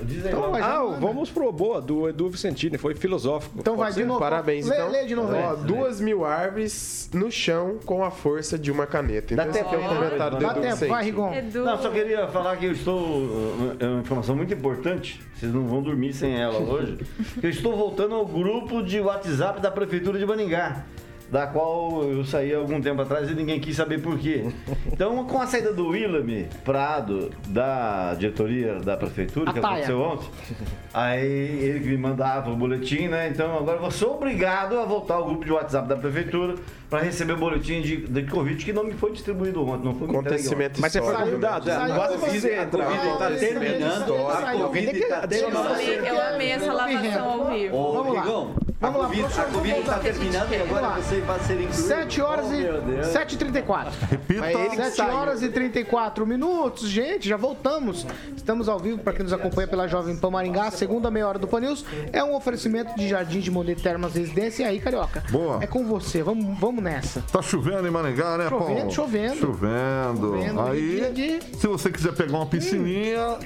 Então vai, já Ah, manda. vamos pro boa do Edu Vicentini, foi filosófico. Então vai de novo. Parabéns, lê, então. Lê de novo. Ó, duas mil árvores no chão com a força de uma caneta. Então Dá esse aqui é o tempo, comentário do Dá Edu tempo, vai. Rigon. Edu. Não, só queria falar que eu estou. É uma informação muito importante. Vocês não vão dormir sem ela hoje. eu estou voltando ao grupo de WhatsApp da Prefeitura de Maningá. Da qual eu saí algum tempo atrás e ninguém quis saber por quê. Então, com a saída do Willam Prado da diretoria da prefeitura, que Ataia. aconteceu ontem, aí ele que me mandava o boletim, né? Então agora eu vou ser obrigado a voltar ao grupo de WhatsApp da prefeitura para receber o boletim de, de Covid que não me foi distribuído ontem. Não foi Acontecimento. Mas você foi convidado? Saiu, Quase saiu, você saiu, entrar. saiu, tá saiu, terminando, saiu, a saiu. Covid Tem que- tá tem que- Eu amei, essa lavação ao vivo. Ô, Vamos lá. Rigão, a Vamos lá, Covid, a Covid vamos tá lá. terminando e agora Vamos você vai ser incluído. 7 horas Oh, e meu Deus. 7h34. Repita. Mas ele que 7 saiu. horas e 34 minutos, gente, já voltamos. Estamos ao vivo para quem nos acompanha pela Jovem Pan Maringá. Segunda meia hora do Pan News é um oferecimento de Jardim de Monet Termas Residência. E aí, Carioca? Boa. É com você, vamos, vamos nessa. Tá chovendo em Maringá, né, Chovendo, Paulo? chovendo. Chovendo. Chovendo, Aí, dia se você quiser pegar uma piscininha,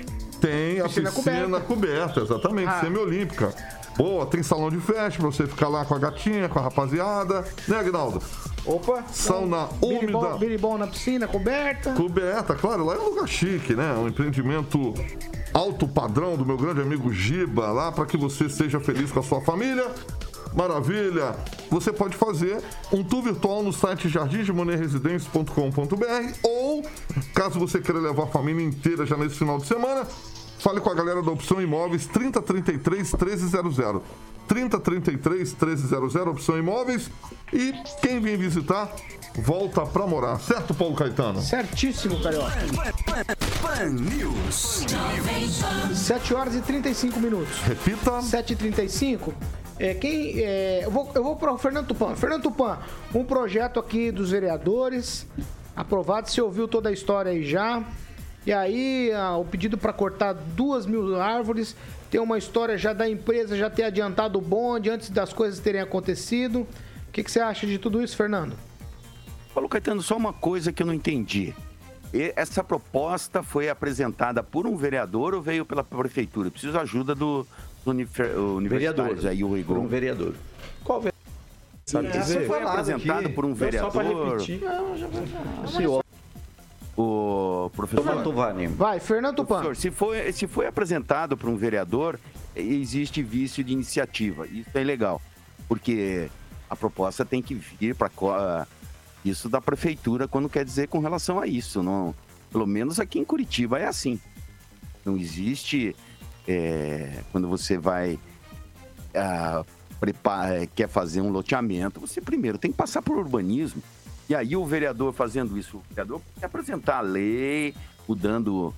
tem a Piscina piscina coberta, exatamente, Ah. semiolímpica. Boa, tem salão de festa pra você ficar lá com a gatinha, com a rapaziada. Né, Agnaldo? Opa. Sauna Biribol, úmida. biribol na piscina, coberta. Coberta, claro, lá é um lugar chique, né? Um empreendimento alto padrão do meu grande amigo Giba, lá para que você seja feliz com a sua família. Maravilha! Você pode fazer um tour virtual no site jardimdemonerresidência.com.br ou, caso você queira levar a família inteira já nesse final de semana, fale com a galera da Opção Imóveis 3033 1300. 3033 1300, Opção Imóveis. E quem vem visitar, volta pra morar. Certo, Paulo Caetano? Certíssimo, Carioca. Pan News. 7 horas e 35 minutos. Repita. 7h35. É, quem, é, eu vou, eu vou para o Fernando Tupan. Fernando Tupan, um projeto aqui dos vereadores, aprovado. Você ouviu toda a história aí já. E aí, ah, o pedido para cortar duas mil árvores. Tem uma história já da empresa já ter adiantado o bonde antes das coisas terem acontecido. O que, que você acha de tudo isso, Fernando? Paulo Caetano, só uma coisa que eu não entendi. E- Essa proposta foi apresentada por um vereador ou veio pela prefeitura? Eu preciso da ajuda do, do Vereador. aí, o Igor. um vereador. Qual ve- Sabe Isso foi apresentado por um Não, Só pra vereador. repetir. Senhor, O professor. Mantovani. Vai, Fernando Tupan. Professor, se foi, se foi apresentado por um vereador, existe vício de iniciativa. Isso é legal. Porque a proposta tem que vir para isso da prefeitura quando quer dizer com relação a isso. Não, pelo menos aqui em Curitiba é assim. Não existe é, quando você vai ah, prepa- eh, quer fazer um loteamento, você primeiro tem que passar por urbanismo. E aí o vereador fazendo isso, o vereador tem que apresentar a lei, mudando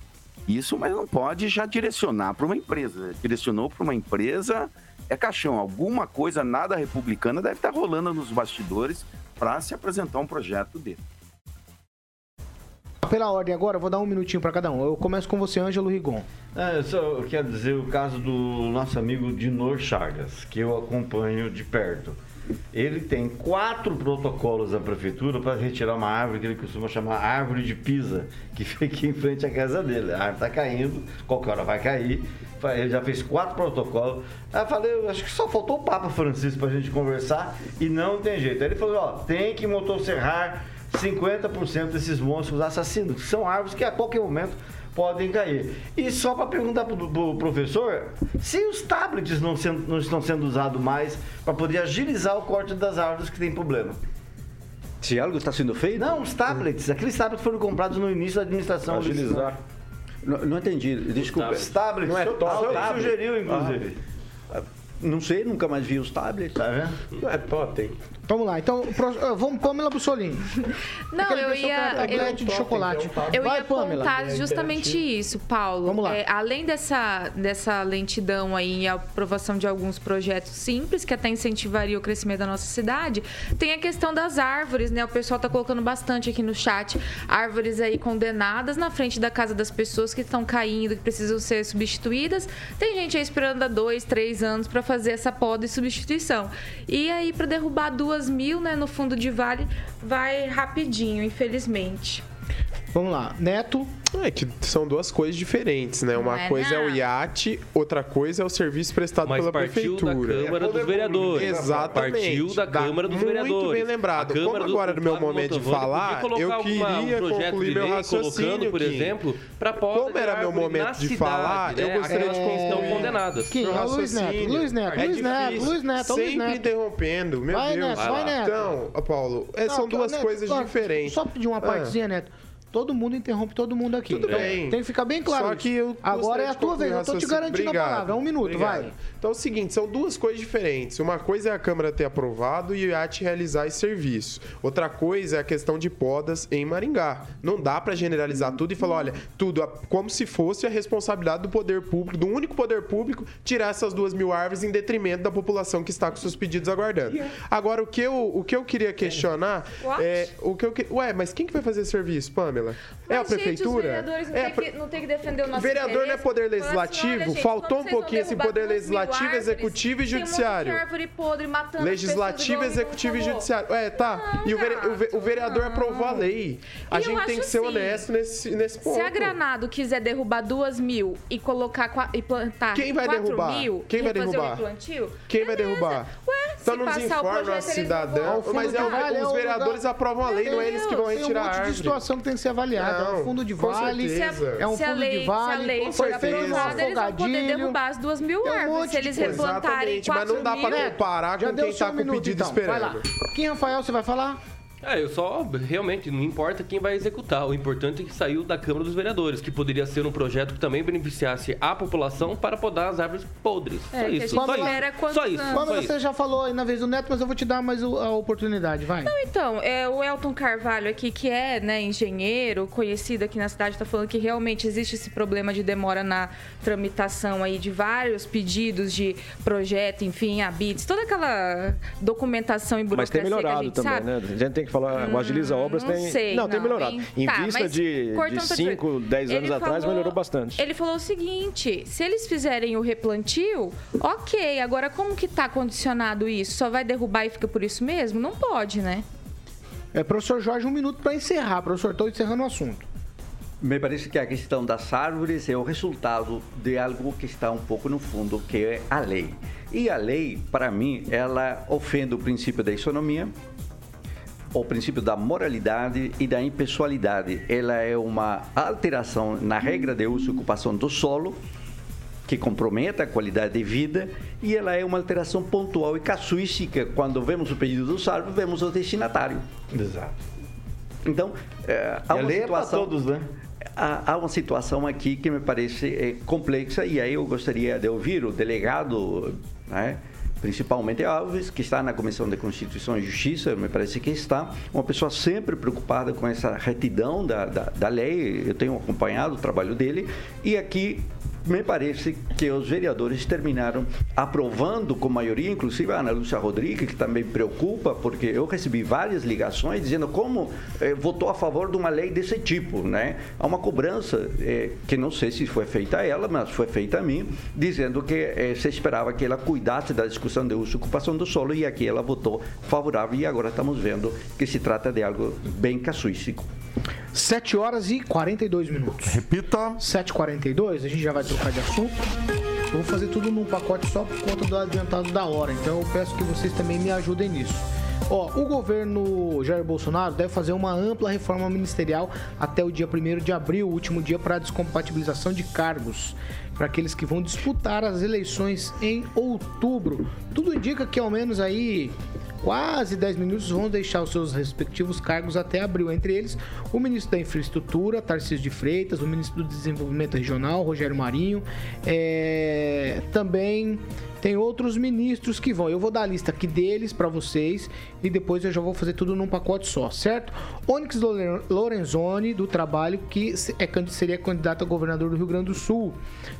isso, mas não pode já direcionar para uma empresa. Direcionou para uma empresa, é caixão. Alguma coisa nada republicana deve estar rolando nos bastidores para se apresentar um projeto dele. Pela ordem agora, vou dar um minutinho para cada um. Eu começo com você, Ângelo Rigon. É, eu só quero dizer o caso do nosso amigo Dinor Chagas, que eu acompanho de perto. Ele tem quatro protocolos da prefeitura para retirar uma árvore que ele costuma chamar árvore de pisa, que fica em frente à casa dele. A árvore está caindo, qualquer hora vai cair. Ele já fez quatro protocolos. Aí eu falei, acho que só faltou o Papa Francisco para a gente conversar e não tem jeito. Aí ele falou, ó, tem que motosserrar 50% desses monstros assassinos, que são árvores que a qualquer momento podem cair. E só para perguntar para o professor, se os tablets não, sendo- não estão sendo usados mais para poder agilizar o corte das árvores que tem problema. Se algo está sendo feito? Não, os tablets. Aqueles tablets foram comprados no início da administração. Agilizar. Não, não entendi, desculpa. Os tablets. Não é o top, senhor tablet? sugeriu, inclusive. Não sei, nunca mais vi os tablets. Tá vendo? Não é totem. Vamos lá, então, ah, vamos Pamela Bussolini. Não, eu ia. tablete de eu- chocolate. Eu Vai, ia Pamela. apontar justamente isso, Paulo. Vamos lá. É, além dessa, dessa lentidão aí em aprovação de alguns projetos simples, que até incentivariam o crescimento da nossa cidade, tem a questão das árvores, né? O pessoal tá colocando bastante aqui no chat. Árvores aí condenadas na frente da casa das pessoas que estão caindo, que precisam ser substituídas. Tem gente aí esperando há dois, três anos para fazer essa poda e substituição. E aí, para derrubar duas mil, né, no fundo de vale, vai rapidinho, infelizmente. Vamos lá, Neto. É que são duas coisas diferentes, né? Uma é coisa é o iate, outra coisa é o serviço prestado Mas pela partiu da prefeitura. Câmara dos Vereadores. Exatamente. Partiu da Câmara dos muito Vereadores. bem lembrado. A Câmara Como agora do no meu Flávio momento de falar, eu alguma- queria um projeto concluir meu raciocínio colocando, por aqui. exemplo, para Como era meu momento de cidade, falar, eu né? gostaria de que estão concluir. condenadas. Quem? É Luiz Neto. Luiz Neto, É Luiz Neto. Luiz Neto, Luiz Sempre Neto. interrompendo, meu Vai, Deus. Neto, vai, Neto. Então, Paulo, é, são duas coisas diferentes. Só pedir uma Ah. partezinha, Neto. Todo mundo interrompe todo mundo aqui. Tudo Então, bem. Tem que ficar bem claro. Só isso. que eu Agora é a tua vez, eu tô te garantindo Obrigado. a palavra. É um minuto, Obrigado. vai. Então é o seguinte, são duas coisas diferentes. Uma coisa é a Câmara ter aprovado e o IAT realizar esse serviço. Outra coisa é a questão de podas em Maringá. Não dá pra generalizar tudo e falar, olha, tudo como se fosse a responsabilidade do poder público, do único poder público, tirar essas duas mil árvores em detrimento da população que está com seus pedidos aguardando. Agora, o que eu, o que eu queria questionar What? é... O que eu, que- Ué, mas quem que vai fazer esse serviço, Pamela? É a Mas, gente, os prefeitura? vereadores não, é a tem pre- que, não tem que defender o nosso Vereador não é interesse. poder assim, legislativo, olha, gente, faltou um pouquinho esse poder legislativo, árvores, executivo e tem um monte judiciário. árvore podre matando Legislativo, pessoas, executivo e judiciário. É, tá. e o, vere- o ve- o vereador aprovou a lei. A E gente tem que ser assim, honesto nesse, nesse ponto. Se a Granado quiser derrubar duas mil e colocar e plantar Quem vai quatro derrubar? mil Quem e vai fazer derrubar? o replantio, Quem vai derrubar? Ué, Então se não nos passar o informa projeto, a eles cidadão, vão- mas é, é os um vereadores aprovam a lei, não é eles que vão Tem retirar um a monte de árvore. situação que tem que ser avaliada. é Não, um fundo de vale, certeza. é um se fundo lei, de vale, se a lei for aprovada, eles vão poder derrubar as duas mil um árvores. monte Se eles replantarem Exatamente, mas quatro não dá mil... pra comparar Já com deu quem seu tá com o minuto, pedido então. Vai lá. esperando. Quem, Rafael, você vai falar? É, eu só realmente não importa quem vai executar. O importante é que saiu da Câmara dos Vereadores, que poderia ser um projeto que também beneficiasse a população para podar as árvores podres. É, só isso. Só isso. Só isso. Quando Só você isso. já falou aí na vez do Neto, mas eu vou te dar mais a oportunidade, vai. Não, então, é, o Elton Carvalho aqui, que é né, engenheiro, conhecido aqui na cidade, está falando que realmente existe esse problema de demora na tramitação aí de vários pedidos de projeto, enfim, habits, toda aquela documentação e Mas tem burocracia que a melhorado gente também, sabe. né? A gente tem que falar, o Agiliza Obras não tem. sei, não, tem não, melhorado. hein? Em Tá, vista mas de, cortando de pra 5, 10 anos Ele atrás, falou- melhorou bastante. Ele falou o seguinte: se eles fizerem o replantio, ok. Agora, como que tá condicionado isso? Só vai derrubar e fica por isso mesmo? Não pode, né? É, professor Jorge, um minuto para encerrar. Professor, estou encerrando o assunto. Me parece que a questão das árvores é o resultado de algo que está um pouco no fundo, que é a lei. E a lei, para mim, ela ofende o princípio da isonomia, o princípio da moralidade e da impessoalidade. Ela é uma alteração na regra de uso e ocupação do solo, que compromete a qualidade de vida, e ela é uma alteração pontual e casuística. Quando vemos o pedido dos árvores, vemos o destinatário. Exato. Então, é, há E a uma é situação todos, né? há, há uma situação aqui que me parece é, complexa e aí eu gostaria de ouvir o delegado, né, principalmente Alves, que está na Comissão de Constituição e Justiça, me parece que está, uma pessoa sempre preocupada com essa retidão da, da, da lei, eu tenho acompanhado o trabalho dele, e aqui me parece que os vereadores terminaram aprovando com maioria, inclusive a Ana Lúcia Rodrigues, que também preocupa, porque eu recebi várias ligações dizendo como eh, votou a favor de uma lei desse tipo, né? Há uma cobrança, eh, que não sei se foi feita a ela, mas foi feita a mim, dizendo que eh, se esperava que ela cuidasse da discussão de uso e ocupação do solo, e aqui ela votou favorável, e agora estamos vendo que se trata de algo bem casuístico. 7 horas e 42 minutos. Repita. 7h42, a gente já vai trocar de assunto. Eu vou fazer tudo num pacote só por conta do adiantado da hora. Então eu peço que vocês também me ajudem nisso. Ó, o governo Jair Bolsonaro deve fazer uma ampla reforma ministerial até o dia 1 de abril, último dia para a descompatibilização de cargos para aqueles que vão disputar as eleições em outubro. Tudo indica que ao menos aí quase 10 minutos vão deixar os seus respectivos cargos até abril. Entre eles, o ministro da Infraestrutura, Tarcísio de Freitas, o ministro do Desenvolvimento Regional, Rogério Marinho, é, também tem outros ministros que vão. Eu vou dar a lista aqui deles para vocês e depois eu já vou fazer tudo num pacote só, certo? Onyx Loren- Lorenzoni, do Trabalho, que é, seria candidato a governador do Rio Grande do Sul.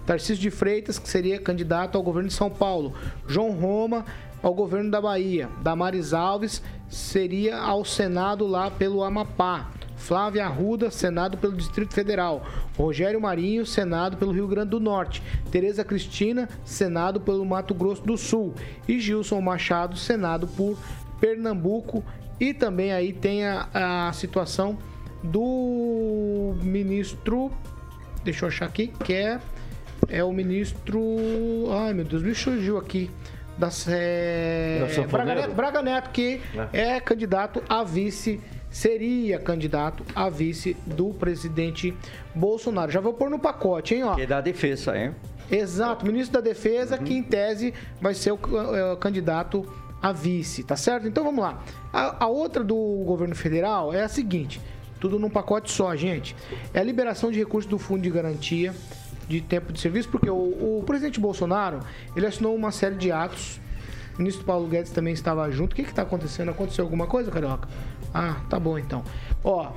Tarcísio de Freitas, que seria candidato ao governo de São Paulo. João Roma, ao governo da Bahia. Damares Alves seria ao Senado lá pelo Amapá. Flávia Arruda, Senado pelo Distrito Federal. Rogério Marinho, Senado pelo Rio Grande do Norte. Tereza Cristina, Senado pelo Mato Grosso do Sul. E Gilson Machado, Senado por Pernambuco. E também aí tem a, a situação do ministro. Deixa eu achar aqui, que é, é o ministro. Ai meu Deus, me surgiu aqui. Da, é, Da? Braga Neto, Braga Neto, que é candidato a vice, seria candidato a vice do presidente Bolsonaro. Já vou pôr no pacote, hein, ó. Que é da defesa, hein? Exato, ministro da Defesa, que em tese vai ser o, é, o candidato a vice, tá certo? Então vamos lá. A, a outra do governo federal é a seguinte: Tudo num pacote só, gente. É a liberação de recursos do Fundo de Garantia de Tempo de Serviço, porque o, o presidente Bolsonaro, ele assinou uma série de atos. O ministro Paulo Guedes também estava junto. O que está acontecendo? Aconteceu alguma coisa, Carioca? Ah, tá bom então. Ó,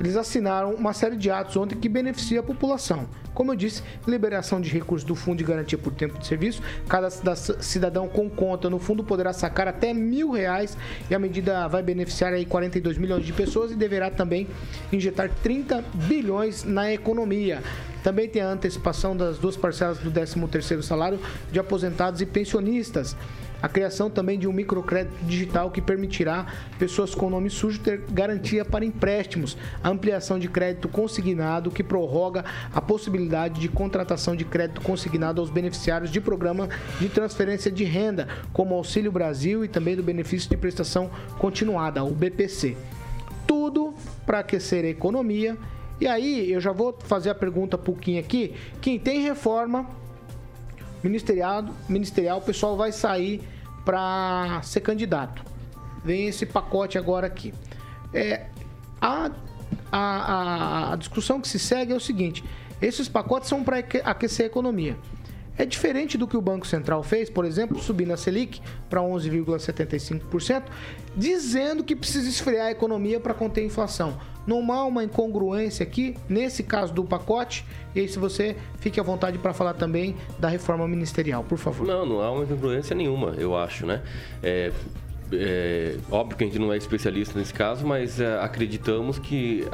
eles assinaram uma série de atos ontem que beneficia a população. Como eu disse, liberação de recursos do Fundo de Garantia por Tempo de Serviço. Cada cida- cidadão com conta no fundo poderá sacar até mil reais e a medida vai beneficiar aí 42 milhões de pessoas e deverá também injetar 30 bilhões na economia. Também tem a antecipação das duas parcelas do 13º salário de aposentados e pensionistas. A criação também de um microcrédito digital que permitirá pessoas com nome sujo ter garantia para empréstimos. A ampliação de crédito consignado que prorroga a possibilidade de contratação de crédito consignado aos beneficiários de programa de transferência de renda, como Auxílio Brasil e também do benefício de prestação continuada, o BPC. Tudo para aquecer a economia. E aí, eu já vou fazer a pergunta pro Kim aqui. Quem tem reforma ministerial, ministerial, o pessoal vai sair para ser candidato. Vem esse pacote agora aqui. É, a, a, a, a discussão que se segue é o seguinte: esses pacotes são para aquecer a economia. É diferente do que o Banco Central fez, por exemplo, subindo a Selic para 11,75%, dizendo que precisa esfriar a economia para conter a inflação. Não há uma incongruência aqui, nesse caso do pacote, e aí se você fique à vontade para falar também da reforma ministerial, por favor. Não, não há uma incongruência nenhuma, eu acho, né? É, é, óbvio que a gente não é especialista nesse caso, mas é, acreditamos que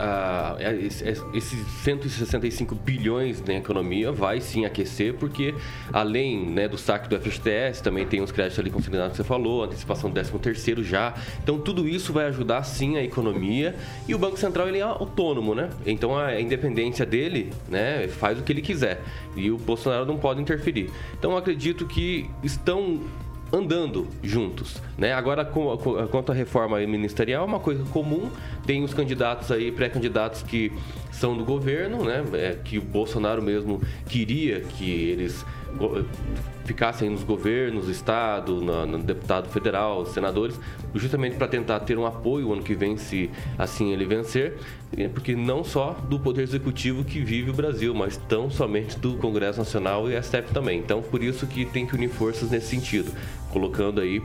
é, esse- esses 165 bilhões na economia vai sim aquecer, porque além né, do saque do FGTS, também tem os créditos ali consignados que você falou, antecipação do 13 terceiro já. Então tudo isso vai ajudar sim a economia e o Banco Central ele é autônomo, né? Então a independência dele né, faz o que ele quiser e o Bolsonaro não pode interferir. Então acredito que estão andando juntos, né? Agora com- com- quanto à reforma ministerial é uma coisa comum, tem os candidatos aí, pré-candidatos que são do governo, né? É, que o Bolsonaro mesmo queria que eles ficassem nos governos, estado, no deputado federal, senadores, justamente para tentar ter um apoio ano que vem, se assim ele vencer, porque não só do poder executivo que vive o Brasil, mas tão somente do Congresso Nacional e STF também. Então, por isso que tem que unir forças nesse sentido, colocando aí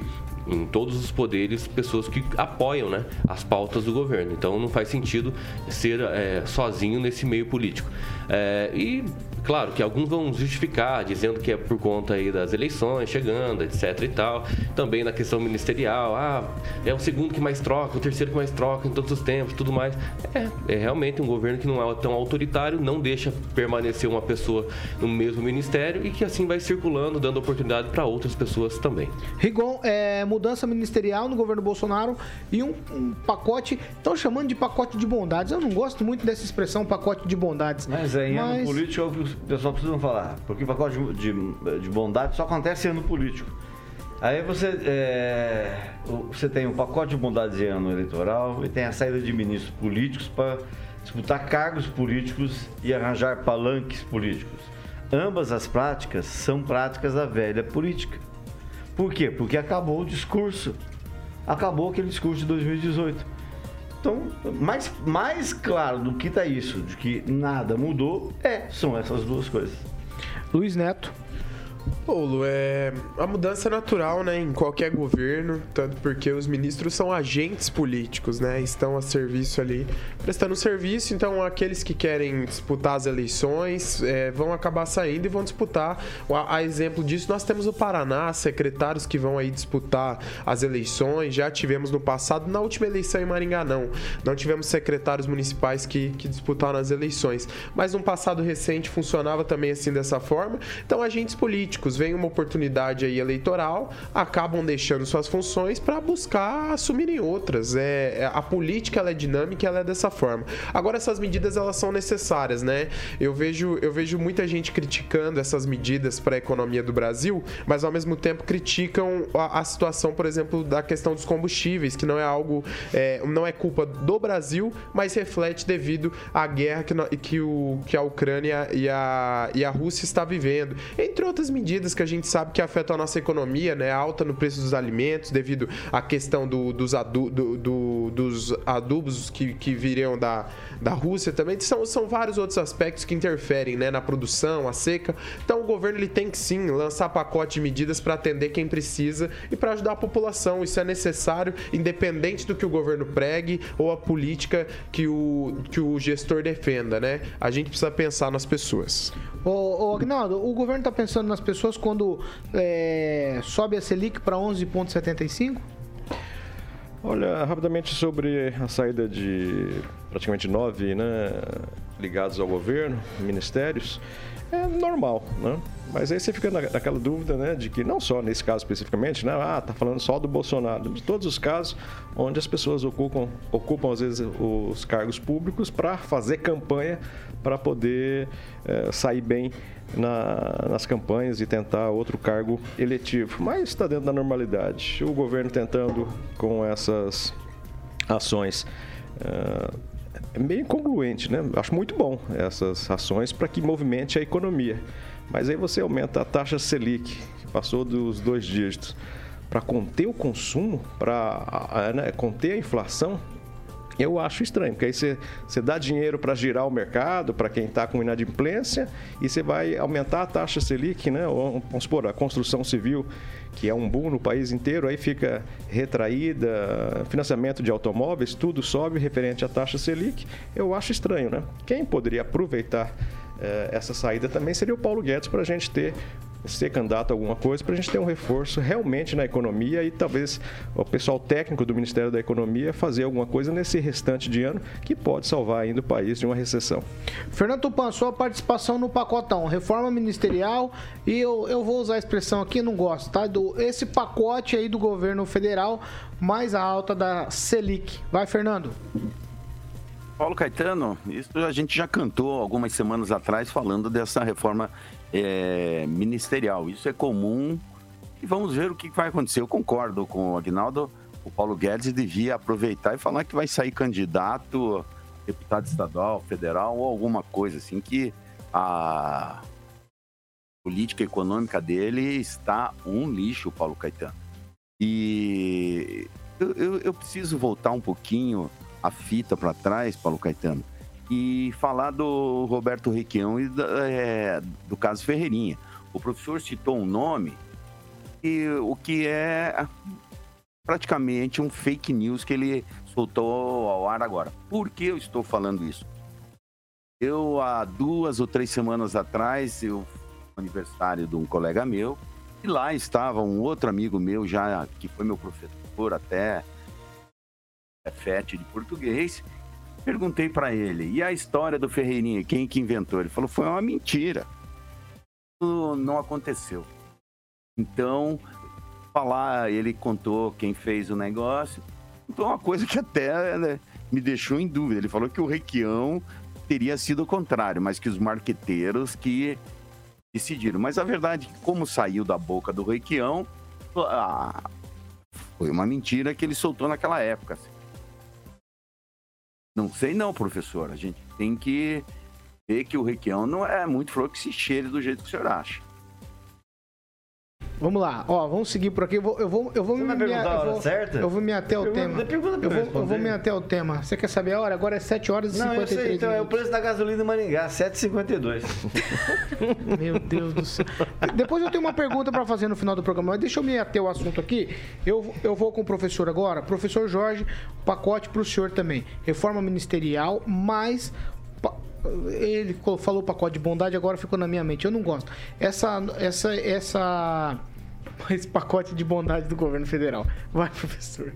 em todos os poderes pessoas que apoiam né, as pautas do governo. Então não faz sentido ser é, sozinho nesse meio político. É, e claro que alguns vão justificar, dizendo que é por conta aí das eleições chegando, etc e tal. Também na questão ministerial, ah, é o segundo que mais troca, o terceiro que mais troca em todos os tempos, tudo mais. É, é realmente um governo que não é tão autoritário, não deixa permanecer uma pessoa no mesmo ministério e que assim vai circulando, dando oportunidade para outras pessoas também. Rigon, é, mudança ministerial no governo Bolsonaro e um, um pacote, estão chamando de pacote de bondades. Eu não gosto muito dessa expressão, pacote de bondades. Mas é em ano político o pessoal precisa falar. Porque o pacote de, de, de bondade só acontece ano político. Aí você, é, você tem o pacote de bondades em ano eleitoral e tem a saída de ministros políticos para disputar cargos políticos e arranjar palanques políticos. Ambas as práticas são práticas da velha política. Por quê? Porque acabou o discurso. Acabou aquele discurso de 2018. Então, mais, mais claro do que está isso, de que nada mudou, é, são essas duas coisas. Luiz Neto. Paulo, é a mudança é natural, né, em qualquer governo, tanto porque os ministros são agentes políticos, né, estão a serviço ali, prestando serviço, então aqueles que querem disputar as eleições é, vão acabar saindo e vão disputar. A, a exemplo disso, nós temos o Paraná, secretários que vão aí disputar as eleições, já tivemos no passado, na última eleição em Maringá não, não tivemos secretários municipais que, que disputaram as eleições, mas no passado recente funcionava também assim dessa forma, então agentes políticos vem uma oportunidade aí eleitoral, acabam deixando suas funções para buscar assumirem outras. É, é- a política ela é dinâmica, ela é dessa forma. Agora essas medidas elas são necessárias, né? Eu vejo eu vejo muita gente criticando essas medidas para a economia do Brasil, mas ao mesmo tempo criticam a, a situação, por exemplo, da questão dos combustíveis, que não é algo é, não é culpa do Brasil, mas reflete devido à guerra que, que, o, que a Ucrânia e a, e a Rússia está vivendo, entre outras medidas medidas que a gente sabe que afetam a nossa economia, né? Alta no preço dos alimentos, devido à questão do- dos, adu- do- do- dos adubos que, que viriam da, da Rússia também. São, são vários outros aspectos que interferem né? na produção, a seca. Então o governo ele tem que sim lançar pacote de medidas para atender quem precisa e para ajudar a população. Isso é necessário, independente do que o governo pregue ou a política que o, que o gestor defenda, né? A gente precisa pensar nas pessoas. Ô, ô Agnaldo, o governo está pensando nas pessoas quando é, sobe a Selic para 11,75? Olha, rapidamente sobre a saída de praticamente nove né, ligados ao governo, ministérios, é normal, né? Mas aí você fica na- naquela dúvida, né, de que não só nesse caso especificamente, né, ah, tá falando só do Bolsonaro, de todos os casos onde as pessoas ocupam, ocupam às vezes os cargos públicos para fazer campanha para poder eh, sair bem na- nas campanhas e tentar outro cargo eletivo. Mas está dentro da normalidade. O governo tentando com essas ações eh, é meio incongruente, né? Acho muito bom essas ações para que movimente a economia. Mas aí você aumenta a taxa Selic, que passou dos dois dígitos, para conter o consumo, para né, conter a inflação. Eu acho estranho, porque aí você, você dá dinheiro para girar o mercado, para quem está com inadimplência, e você vai aumentar a taxa Selic, né? Vamos supor, a construção civil, que é um boom no país inteiro, aí fica retraída, financiamento de automóveis, tudo sobe referente à taxa Selic. Eu acho estranho, né? Quem poderia aproveitar eh, essa saída também seria o Paulo Guedes para a gente ter ser candidato a alguma coisa para a gente ter um reforço realmente na economia e talvez o pessoal técnico do Ministério da Economia fazer alguma coisa nesse restante de ano que pode salvar ainda o país de uma recessão. Fernando Tupan, sua participação no pacotão, reforma ministerial e eu, eu vou usar a expressão aqui, não gosto, tá? Do, esse pacote aí do governo federal mais a alta da Selic. Vai, Fernando. Paulo Caetano, isso a gente já cantou algumas semanas atrás falando dessa reforma é, ministerial. Isso é comum e vamos ver o que vai acontecer. Eu concordo com o Agnaldo. O Paulo Guedes devia aproveitar e falar que vai sair candidato, deputado estadual, federal ou alguma coisa assim, que a política econômica dele está um lixo, Paulo Caetano. E eu, eu- eu preciso voltar um pouquinho a fita para trás, Paulo Caetano, e falar do Roberto Requião e da- é, do caso Ferreirinha. O professor citou um nome e o que é praticamente um fake news que ele soltou ao ar agora. Por que eu estou falando isso? Eu, há duas ou três semanas atrás, eu aniversário de um colega meu, e lá estava um outro amigo meu, já que foi meu professor até é FET de português. Perguntei para ele, e a história do Ferreirinha, quem que inventou? Ele falou, foi uma mentira. Não aconteceu. Então, falar, ele contou quem fez o negócio. Então, uma coisa que até né, me deixou em dúvida. Ele falou que o Requião teria sido o contrário, mas que os marqueteiros que decidiram. Mas a verdade é que, como saiu da boca do Requião, ah, foi uma mentira que ele soltou naquela época. assim. Não sei não, professor. A gente tem que ver que o Requião não é muito flor que se cheire do jeito que o senhor acha. Vamos lá, ó, vamos seguir por aqui. Eu vou, eu vou, eu vou Você me vai perguntar a eu hora vou- certa? Eu vou me até o Pergunta- tema. pergunta eu, eu vou, eu vou me até o tema. Você quer saber a hora? Agora é 7 horas e Não, eu 53 sei, então é o minutos. preço da gasolina em Maringá, 7,52. Meu Deus do céu. Depois eu tenho uma pergunta para fazer no final do programa, mas deixa eu me ater o assunto aqui. Eu, eu vou com o professor agora. Professor Jorge, pacote para o senhor também. Reforma ministerial, mais. Ele falou pacote de bondade, agora ficou na minha mente. Eu não gosto. Essa. Essa. Essa. Esse pacote de bondade do governo federal. Vai, professor.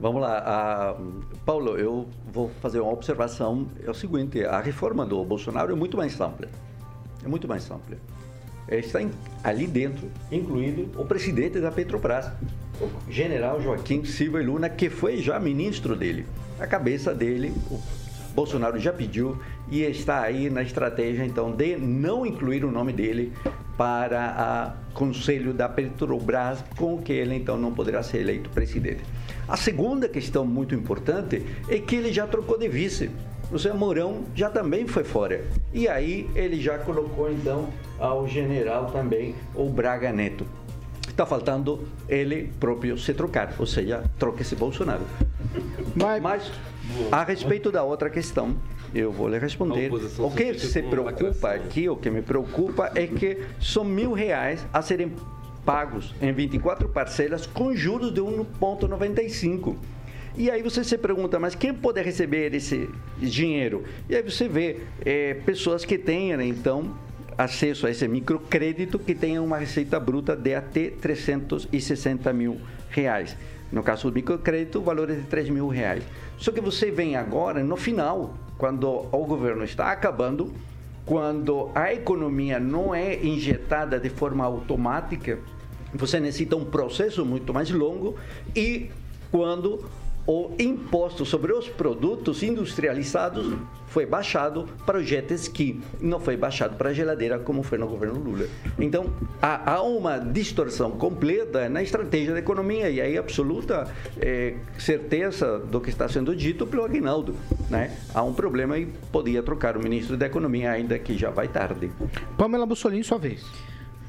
Vamos lá, Paulo, eu vou fazer uma observação. É o seguinte: a reforma do Bolsonaro é muito mais ampla. É muito mais ampla. Está ali dentro, incluído o presidente da Petrobras, o general Joaquim Silva e Luna, que foi já ministro dele. A cabeça dele, o Bolsonaro já pediu e está aí na estratégia, então, de não incluir o nome dele para o Conselho da Petrobras, com que ele, então, não poderá ser eleito presidente. A segunda questão muito importante é que ele já trocou de vice. Ou seja, Mourão já também foi fora. E aí ele já colocou então ao general também o Braga Neto. Está faltando ele próprio se trocar, ou seja, troque-se Bolsonaro. Mas, a respeito da outra questão, eu vou lhe responder. O que se preocupa aqui, o que me preocupa é que são mil reais a serem pagos em 24 parcelas com juros de 1,95. E aí você se pergunta, mas quem pode receber esse dinheiro? E aí você vê eh, pessoas que tenham, então, acesso a esse microcrédito que tenham uma receita bruta de até 360 mil reais. No caso do microcrédito, o valor é de 3 mil reais. Só que você vem agora, no final, quando o governo está acabando, quando a economia não é injetada de forma automática, você necessita um processo muito mais longo e quando o imposto sobre os produtos industrializados foi baixado para o jet ski, não foi baixado para a geladeira como foi no governo Lula. Então, há, há uma distorção completa na estratégia da economia e aí absoluta eh, certeza do que está sendo dito pelo Aguinaldo. Né? Há um problema e podia trocar o ministro da Economia ainda que já vai tarde. Pamela Bussolini, sua vez.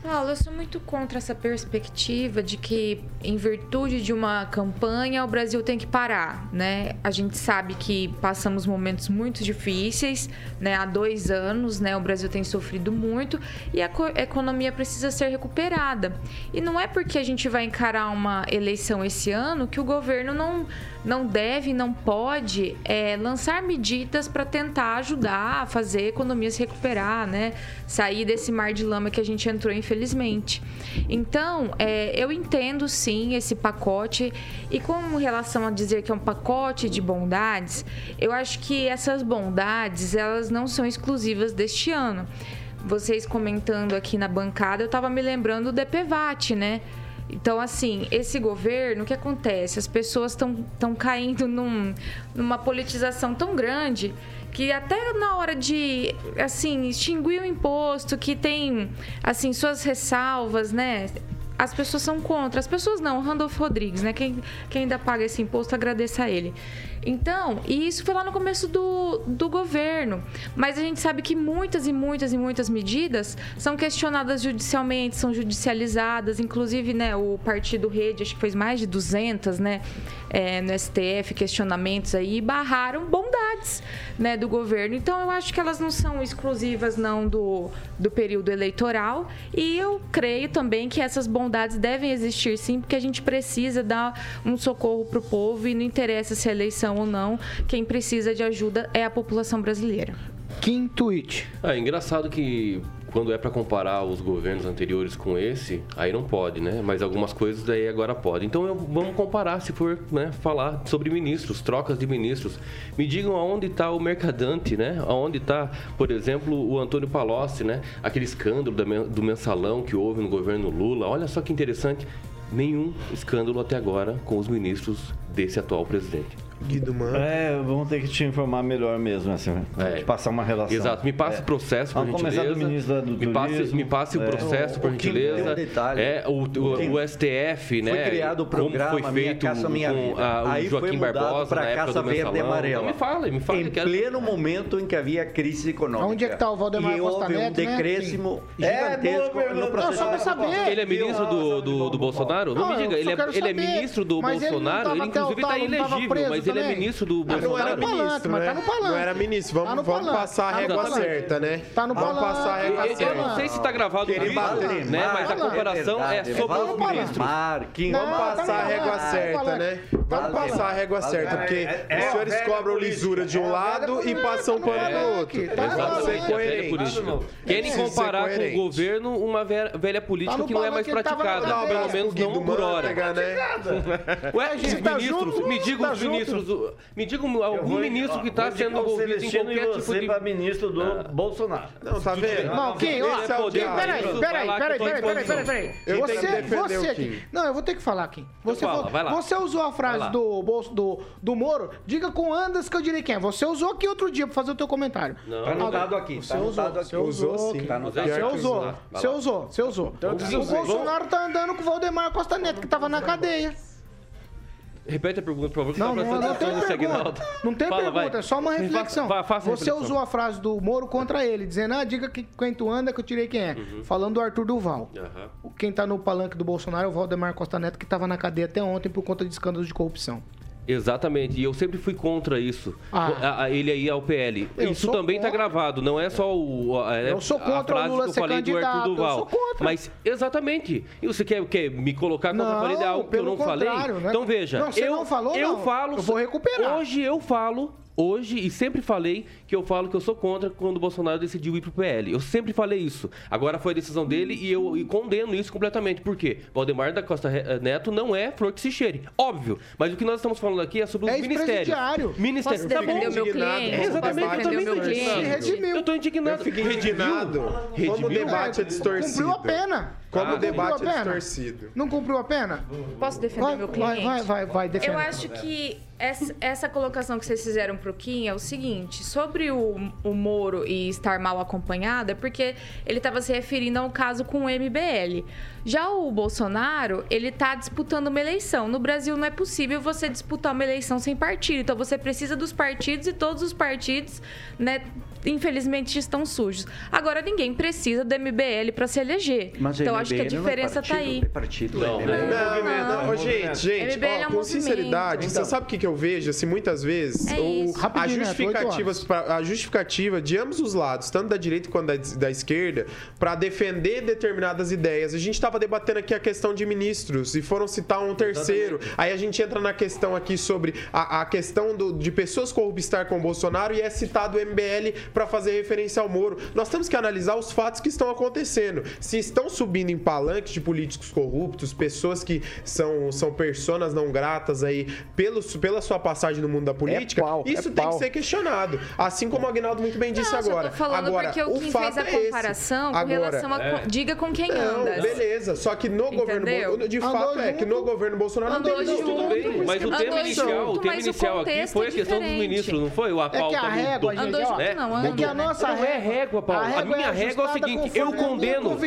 Paulo, eu sou muito contra essa perspectiva de que, em virtude de uma campanha, o Brasil tem que parar, né? A gente sabe que passamos momentos muito difíceis, né? Há dois anos, né? O Brasil tem sofrido muito e a co- economia precisa ser recuperada. E não é porque a gente vai encarar uma eleição esse ano que o governo não, não deve, não pode é, lançar medidas para tentar ajudar a fazer a economia se recuperar, né? Sair desse mar de lama que a gente entrou, infelizmente. Então, é, eu entendo sim esse pacote e com relação a dizer que é um pacote de bondades, eu acho que essas bondades elas não são exclusivas deste ano. Vocês comentando aqui na bancada, eu estava me lembrando do DPVAT, né? Então, assim, esse governo, o que acontece? As pessoas estão caindo num- numa politização tão grande que até na hora de, assim, extinguir o imposto, que tem, assim, suas ressalvas, né? As pessoas são contra. As pessoas não, Randolph Rodrigues, né? Quem, quem ainda paga esse imposto, agradeça a ele. Então, e isso foi lá no começo do, do governo. Mas a gente sabe que muitas e muitas e muitas medidas são questionadas judicialmente, são judicializadas. Inclusive, né, o Partido Rede, acho que fez mais de 200, né, é, no STF, questionamentos aí, barraram bondades, né, do governo. Então, eu acho que elas não são exclusivas, não, do, do período eleitoral. E eu creio também que essas bondades devem existir, sim, porque a gente precisa dar um socorro para o povo e não interessa se é eleição ou não. Quem precisa de ajuda é a população brasileira. Kim Tweet. É engraçado que quando é para comparar os governos anteriores com esse, aí não pode, né? Mas algumas coisas daí agora pode. Então eu- vamos comparar, se for né, falar sobre ministros, trocas de ministros. Me digam aonde está o Mercadante, né? Aonde está, por exemplo, o Antônio Palocci, né? Aquele escândalo do mensalão que houve no governo Lula. Olha só que interessante. Nenhum escândalo até agora com os ministros desse atual presidente. Guido Mano. É, vamos ter que te informar melhor mesmo, assim, te passar uma relação. Exato, me passe É. o processo, por Vamos gentileza. começar do ministro da- do me, passe, me passe o É. processo, O- por o gentileza. um detalhe. É, o, o, O o STF, né? Foi criado o programa como foi Minha feito Minha com Vida. a- o Aí Joaquim foi mudado Barbosa para na a época Casa do Verde. Amarela. Então me fala, me fala. Em quero- pleno momento em que havia crise econômica. Onde é que tá o Valdemar e Costa houve um Neto, né? decréscimo É, gigantesco no processo. Não, só saber. Ele é ministro do, do, Bolsonaro? Não, me diga, ele é, ele é ministro do Bolsonaro? Ele, o inclusive, está preso mas ele é ministro do Não, não era ministro, mas né? tá no palanque. Não era ministro. Vamos, Tá no vamos palanque, passar a tá no régua palanque. certa, né? Tá no Vamos palanque. passar a Eu, régua eu certa. não sei se está gravado Querer isso, bater né? Mas a comparação é verdade, sobre os vamos ministros. Marquinhos. Vamos passar a régua certa, né? Vamos passar a régua certa, porque os senhores cobram lisura de um lado e passam pano do outro. Tá Vamos ser Exatamente, a velha coerentes. política. Querem ser comparar com o coerente. governo uma velha, velha política Tá no que não é mais palanque, ele tava praticada, pelo menos não por hora. Né? Ué, os gente tá ministros, junto, me digam tá os junto. ministros, me digam algum ministro que está sendo envolvido em qualquer tipo de... para ministro do Bolsonaro. Não, tá vendo? Não, Kim, ó, é Kim, peraí, peraí, peraí, peraí, peraí, peraí, Você, você aqui. Kim. Não, eu vou ter que falar, Kim. Você, fala, falou- vai lá. você usou a frase do, bolso- do, do Moro, diga com andas que eu direi quem é. Você usou aqui outro dia pra fazer o teu comentário. Não. Tá anotado aqui. Você Tá usou, anotado aqui. você usou, Usou sim. Tá. Você usou, você usou, você usou. Então, O Bolsonaro tá andando com o Valdemar Costa Neto, que tava na cadeia. Repete a pergunta, por favor. que Não, tá não, não tem pergunta. Aguinaldo. Não tem Fala, pergunta, vai. é só uma reflexão. Você reflexão. usou a frase do Moro contra ele, dizendo, ah, diga que quem tu anda que eu tirei quem é. Uhum. Falando do Arthur Duval. O- Quem tá no palanque do Bolsonaro é o Valdemar Costa Neto, que tava na cadeia até ontem por conta de escândalos de corrupção. Exatamente, e eu sempre fui contra isso. Ah. A- a- ele aí ao PL. Eu isso também está gravado, não é só o, a, é Eu sou a contra o frase Lula que eu falei do Arthur eu Duval. sou contra. Mas, exatamente. E você quer, quer me colocar contra a Não, parede de algo que eu não falei? né? Então veja, Não, você eu, não falou, eu falo. Eu vou recuperar. Hoje eu falo. Hoje, e sempre falei que eu falo que eu sou contra quando o Bolsonaro decidiu ir pro PL. Eu sempre falei isso. Agora foi a decisão dele e eu e condeno isso completamente. Por quê? Valdemar da Costa Re- Neto não é flor que se cheire. Óbvio. Mas o que nós estamos falando aqui é sobre É os ministérios. Ministério. Posso Tá defender bom. o meu cliente? É, Exatamente, eu também defender meu indignado. cliente? redimiu. Eu tô indignado. Eu fiquei Redimiu? indignado como o Redimiu? debate é distorcido. Cumpriu a pena. Como Ah, o debate é distorcido. Não cumpriu a pena? Posso defender Vai, meu vai, cliente? vai, vai, vai, defenda. Eu acho que essa, essa colocação que vocês fizeram pro Kim é o seguinte: sobre o, o Moro e estar mal acompanhado, é porque ele estava se referindo a um caso com o MBL. Já o Bolsonaro, ele tá disputando uma eleição. No Brasil não é possível você disputar uma eleição sem partido. Então você precisa dos partidos e todos os partidos, né, infelizmente estão sujos. Agora ninguém precisa do MBL para se eleger. Mas então MBL acho que a é diferença tá partido, aí. É partido, Não, é né? Não, não, não. Ô, gente, gente, MBL é ó, um com movimento. sinceridade, Então. você sabe o que, que eu vejo? Assim, muitas vezes, É o- a, Neto, justificativa, a justificativa de ambos os lados, tanto da direita quanto da, da esquerda, para defender determinadas ideias. A gente estava debatendo aqui a questão de ministros e foram citar um terceiro. Aí a gente entra na questão aqui sobre a, a questão do- de pessoas corruptar com o Bolsonaro e é citado o MBL para fazer referência ao Moro. Nós temos que analisar os fatos que estão acontecendo. Se estão subindo em palanques de políticos corruptos, pessoas que são, são personas não gratas aí pelo, pela sua passagem no mundo da política, pau, é isso tem pau. que ser questionado. Assim como o Agnaldo muito bem disse Não, só agora. tô falando agora, porque o Kim fato fez a é comparação com Agora, relação a é. diga com quem não, anda. beleza. Só que no governo Entendeu? Bo- de Andou fato é que no junto. governo Bolsonaro não Andou tem junto. tudo bem, mas o Andou tema junto, inicial, o tema o inicial aqui contexto foi é a questão dos ministros, não foi? A É que pauta a do- régua, do- gente, Andou junto, não, é que a né? nossa Não é régua, Paulo. A, régua minha régua é o seguinte, eu a condeno.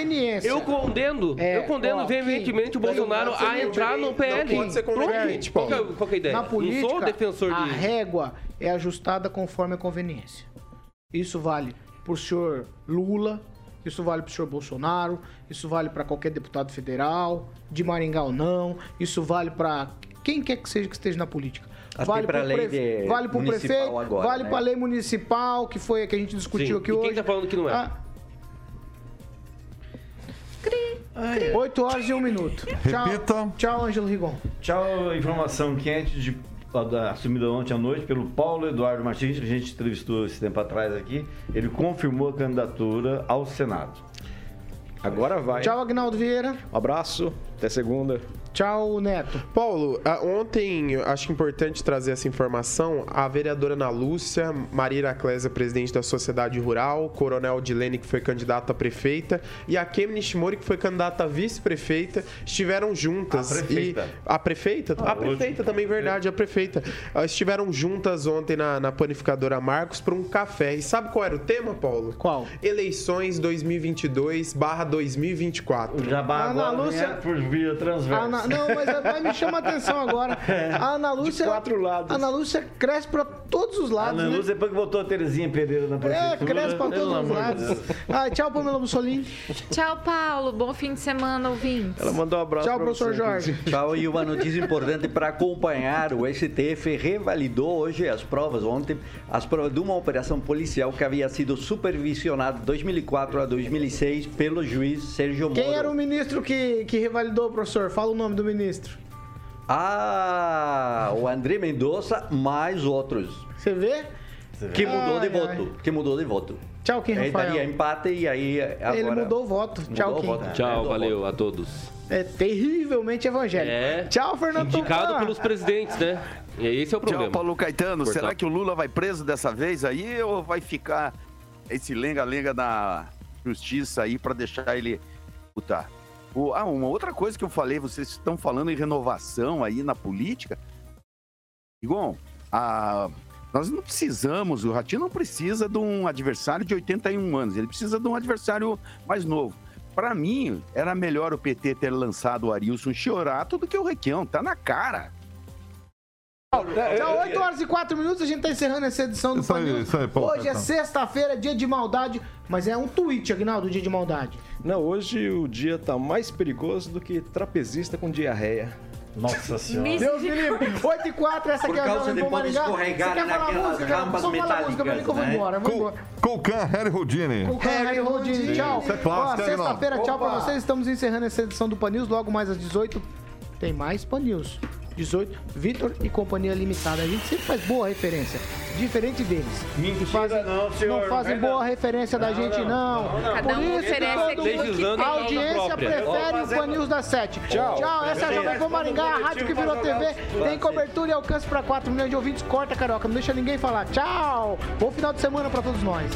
Eu condeno. É, eu condeno ó, veementemente o Bolsonaro a entrar no PL. Não pode ser conveniente, Qual Paulo. é- Qual que é a ideia? Na política, não sou defensor a de. régua é ajustada conforme a conveniência. Isso vale pro senhor Lula, isso vale pro senhor Bolsonaro, isso vale para qualquer deputado federal, de Maringá ou não, isso vale para quem quer que seja que esteja na política. Até vale pra pro lei de- vale pro municipal prefeito, agora, vale né? pra lei municipal, que foi a que a gente discutiu Sim, aqui e hoje. quem tá falando que não é? Ah. 8 horas e 1 minuto. Tchau. Repita. Tchau, Ângelo Rigon. Tchau, informação quente de, da- assumida ontem à noite pelo Paulo Eduardo Martins, que a gente entrevistou esse tempo atrás aqui. Ele confirmou a candidatura ao Senado. Agora vai. Tchau, Agnaldo Vieira. Um abraço. Até segunda. Tchau, Neto. Paulo, ontem, acho importante trazer essa informação. A vereadora Ana Lúcia, Maria Iraclésia, presidente da Sociedade Rural, Coronel Dilene, que foi candidata a prefeita, e a Kemi Nishimori, que foi candidata a vice-prefeita, estiveram juntas. A prefeita. E a prefeita? a prefeita também, verdade, a prefeita. Elas estiveram juntas ontem na, na panificadora Marcos para um café. E sabe qual era o tema, Paulo? Qual? Eleições 2022 barra 2024. O Jabá Ana agora Lúcia- por via transversa. Ana- não, mas vai me chama a atenção agora. A Ana Lúcia. quatro lados. A Ana Lúcia cresce pra todos os A lados. Ana né? Lúcia, depois que botou a Terezinha Pereira na É, prefeitura... cresce pra pelo todos os de lados. Ah, tchau, Pamela Mussolini. Tchau, Paulo. Bom fim de semana, ouvintes. Ela mandou um abraço Tchau, pra professor você. Jorge. Tchau, e uma notícia importante para acompanhar: o STF revalidou hoje as provas, ontem, as provas de uma operação policial que havia sido supervisionada de 2004 a 2006 pelo juiz Sérgio Moro. Quem era o ministro que, que revalidou, professor? Fala o nome do ministro. Ah, o André Mendonça, mais outros. Você vê? Que mudou de Ai, voto. Que mudou de voto. Tchau, Kim Aí daria Rafael. empate e aí agora... Ele mudou o voto. Tchau, o Kim. voto. Tchau, Mudou o valeu voto. a todos. É terrivelmente evangélico. É. Tchau, Fernando Indicado Tupan. pelos presidentes, né? E esse é o Tchau, problema. Paulo Caetano. Cortar. Será que o Lula vai preso dessa vez aí ou vai ficar esse lenga-lenga da justiça aí para deixar ele lutar? O- ah, uma outra coisa que eu falei, vocês estão falando em renovação aí na política. Igon, a- nós não precisamos, o Ratinho não precisa de um adversário de 81 anos, ele precisa de um adversário mais novo. Para mim, era melhor o PT ter lançado o Arilson Chiorato do que o Requião, tá na cara. Tchau, 8 horas e 4 minutos, a gente tá encerrando essa edição do Pan News. Hoje é sexta-feira, dia de maldade, mas é um tweet, Agnaldo, dia de maldade. Não, hoje o dia tá mais perigoso do que trapezista com diarreia. Nossa senhora. Deus me livre. 8 e 4, essa Por aqui é a Jovem de Pan Maringá. Você quer falar música, Só fala música pra mim que eu vou embora. Vou embora. Colcan, Harry Houdini. O Harry Rodini, tchau. Isso é clássico, Sexta-feira, tchau pra vocês. Estamos encerrando essa edição do Pan News. Logo mais às 18 tem mais Pan News. 18, Vitor e Companhia Limitada. A gente sempre faz boa referência. Diferente deles. Mentira, fazem, não, senhor, Não fazem não boa não. referência da Não, gente, não, não. não, não. Por Cada um isso oferece aquilo a audiência prefere o Pan News das 7. Tchau. Tchau. Essa é a Jovem Pan Maringá, a rádio que virou TV. Tem cobertura e alcance para 4 milhões de ouvintes. Corta, Carioca. Não deixa ninguém falar. Tchau. Bom final de semana para todos nós.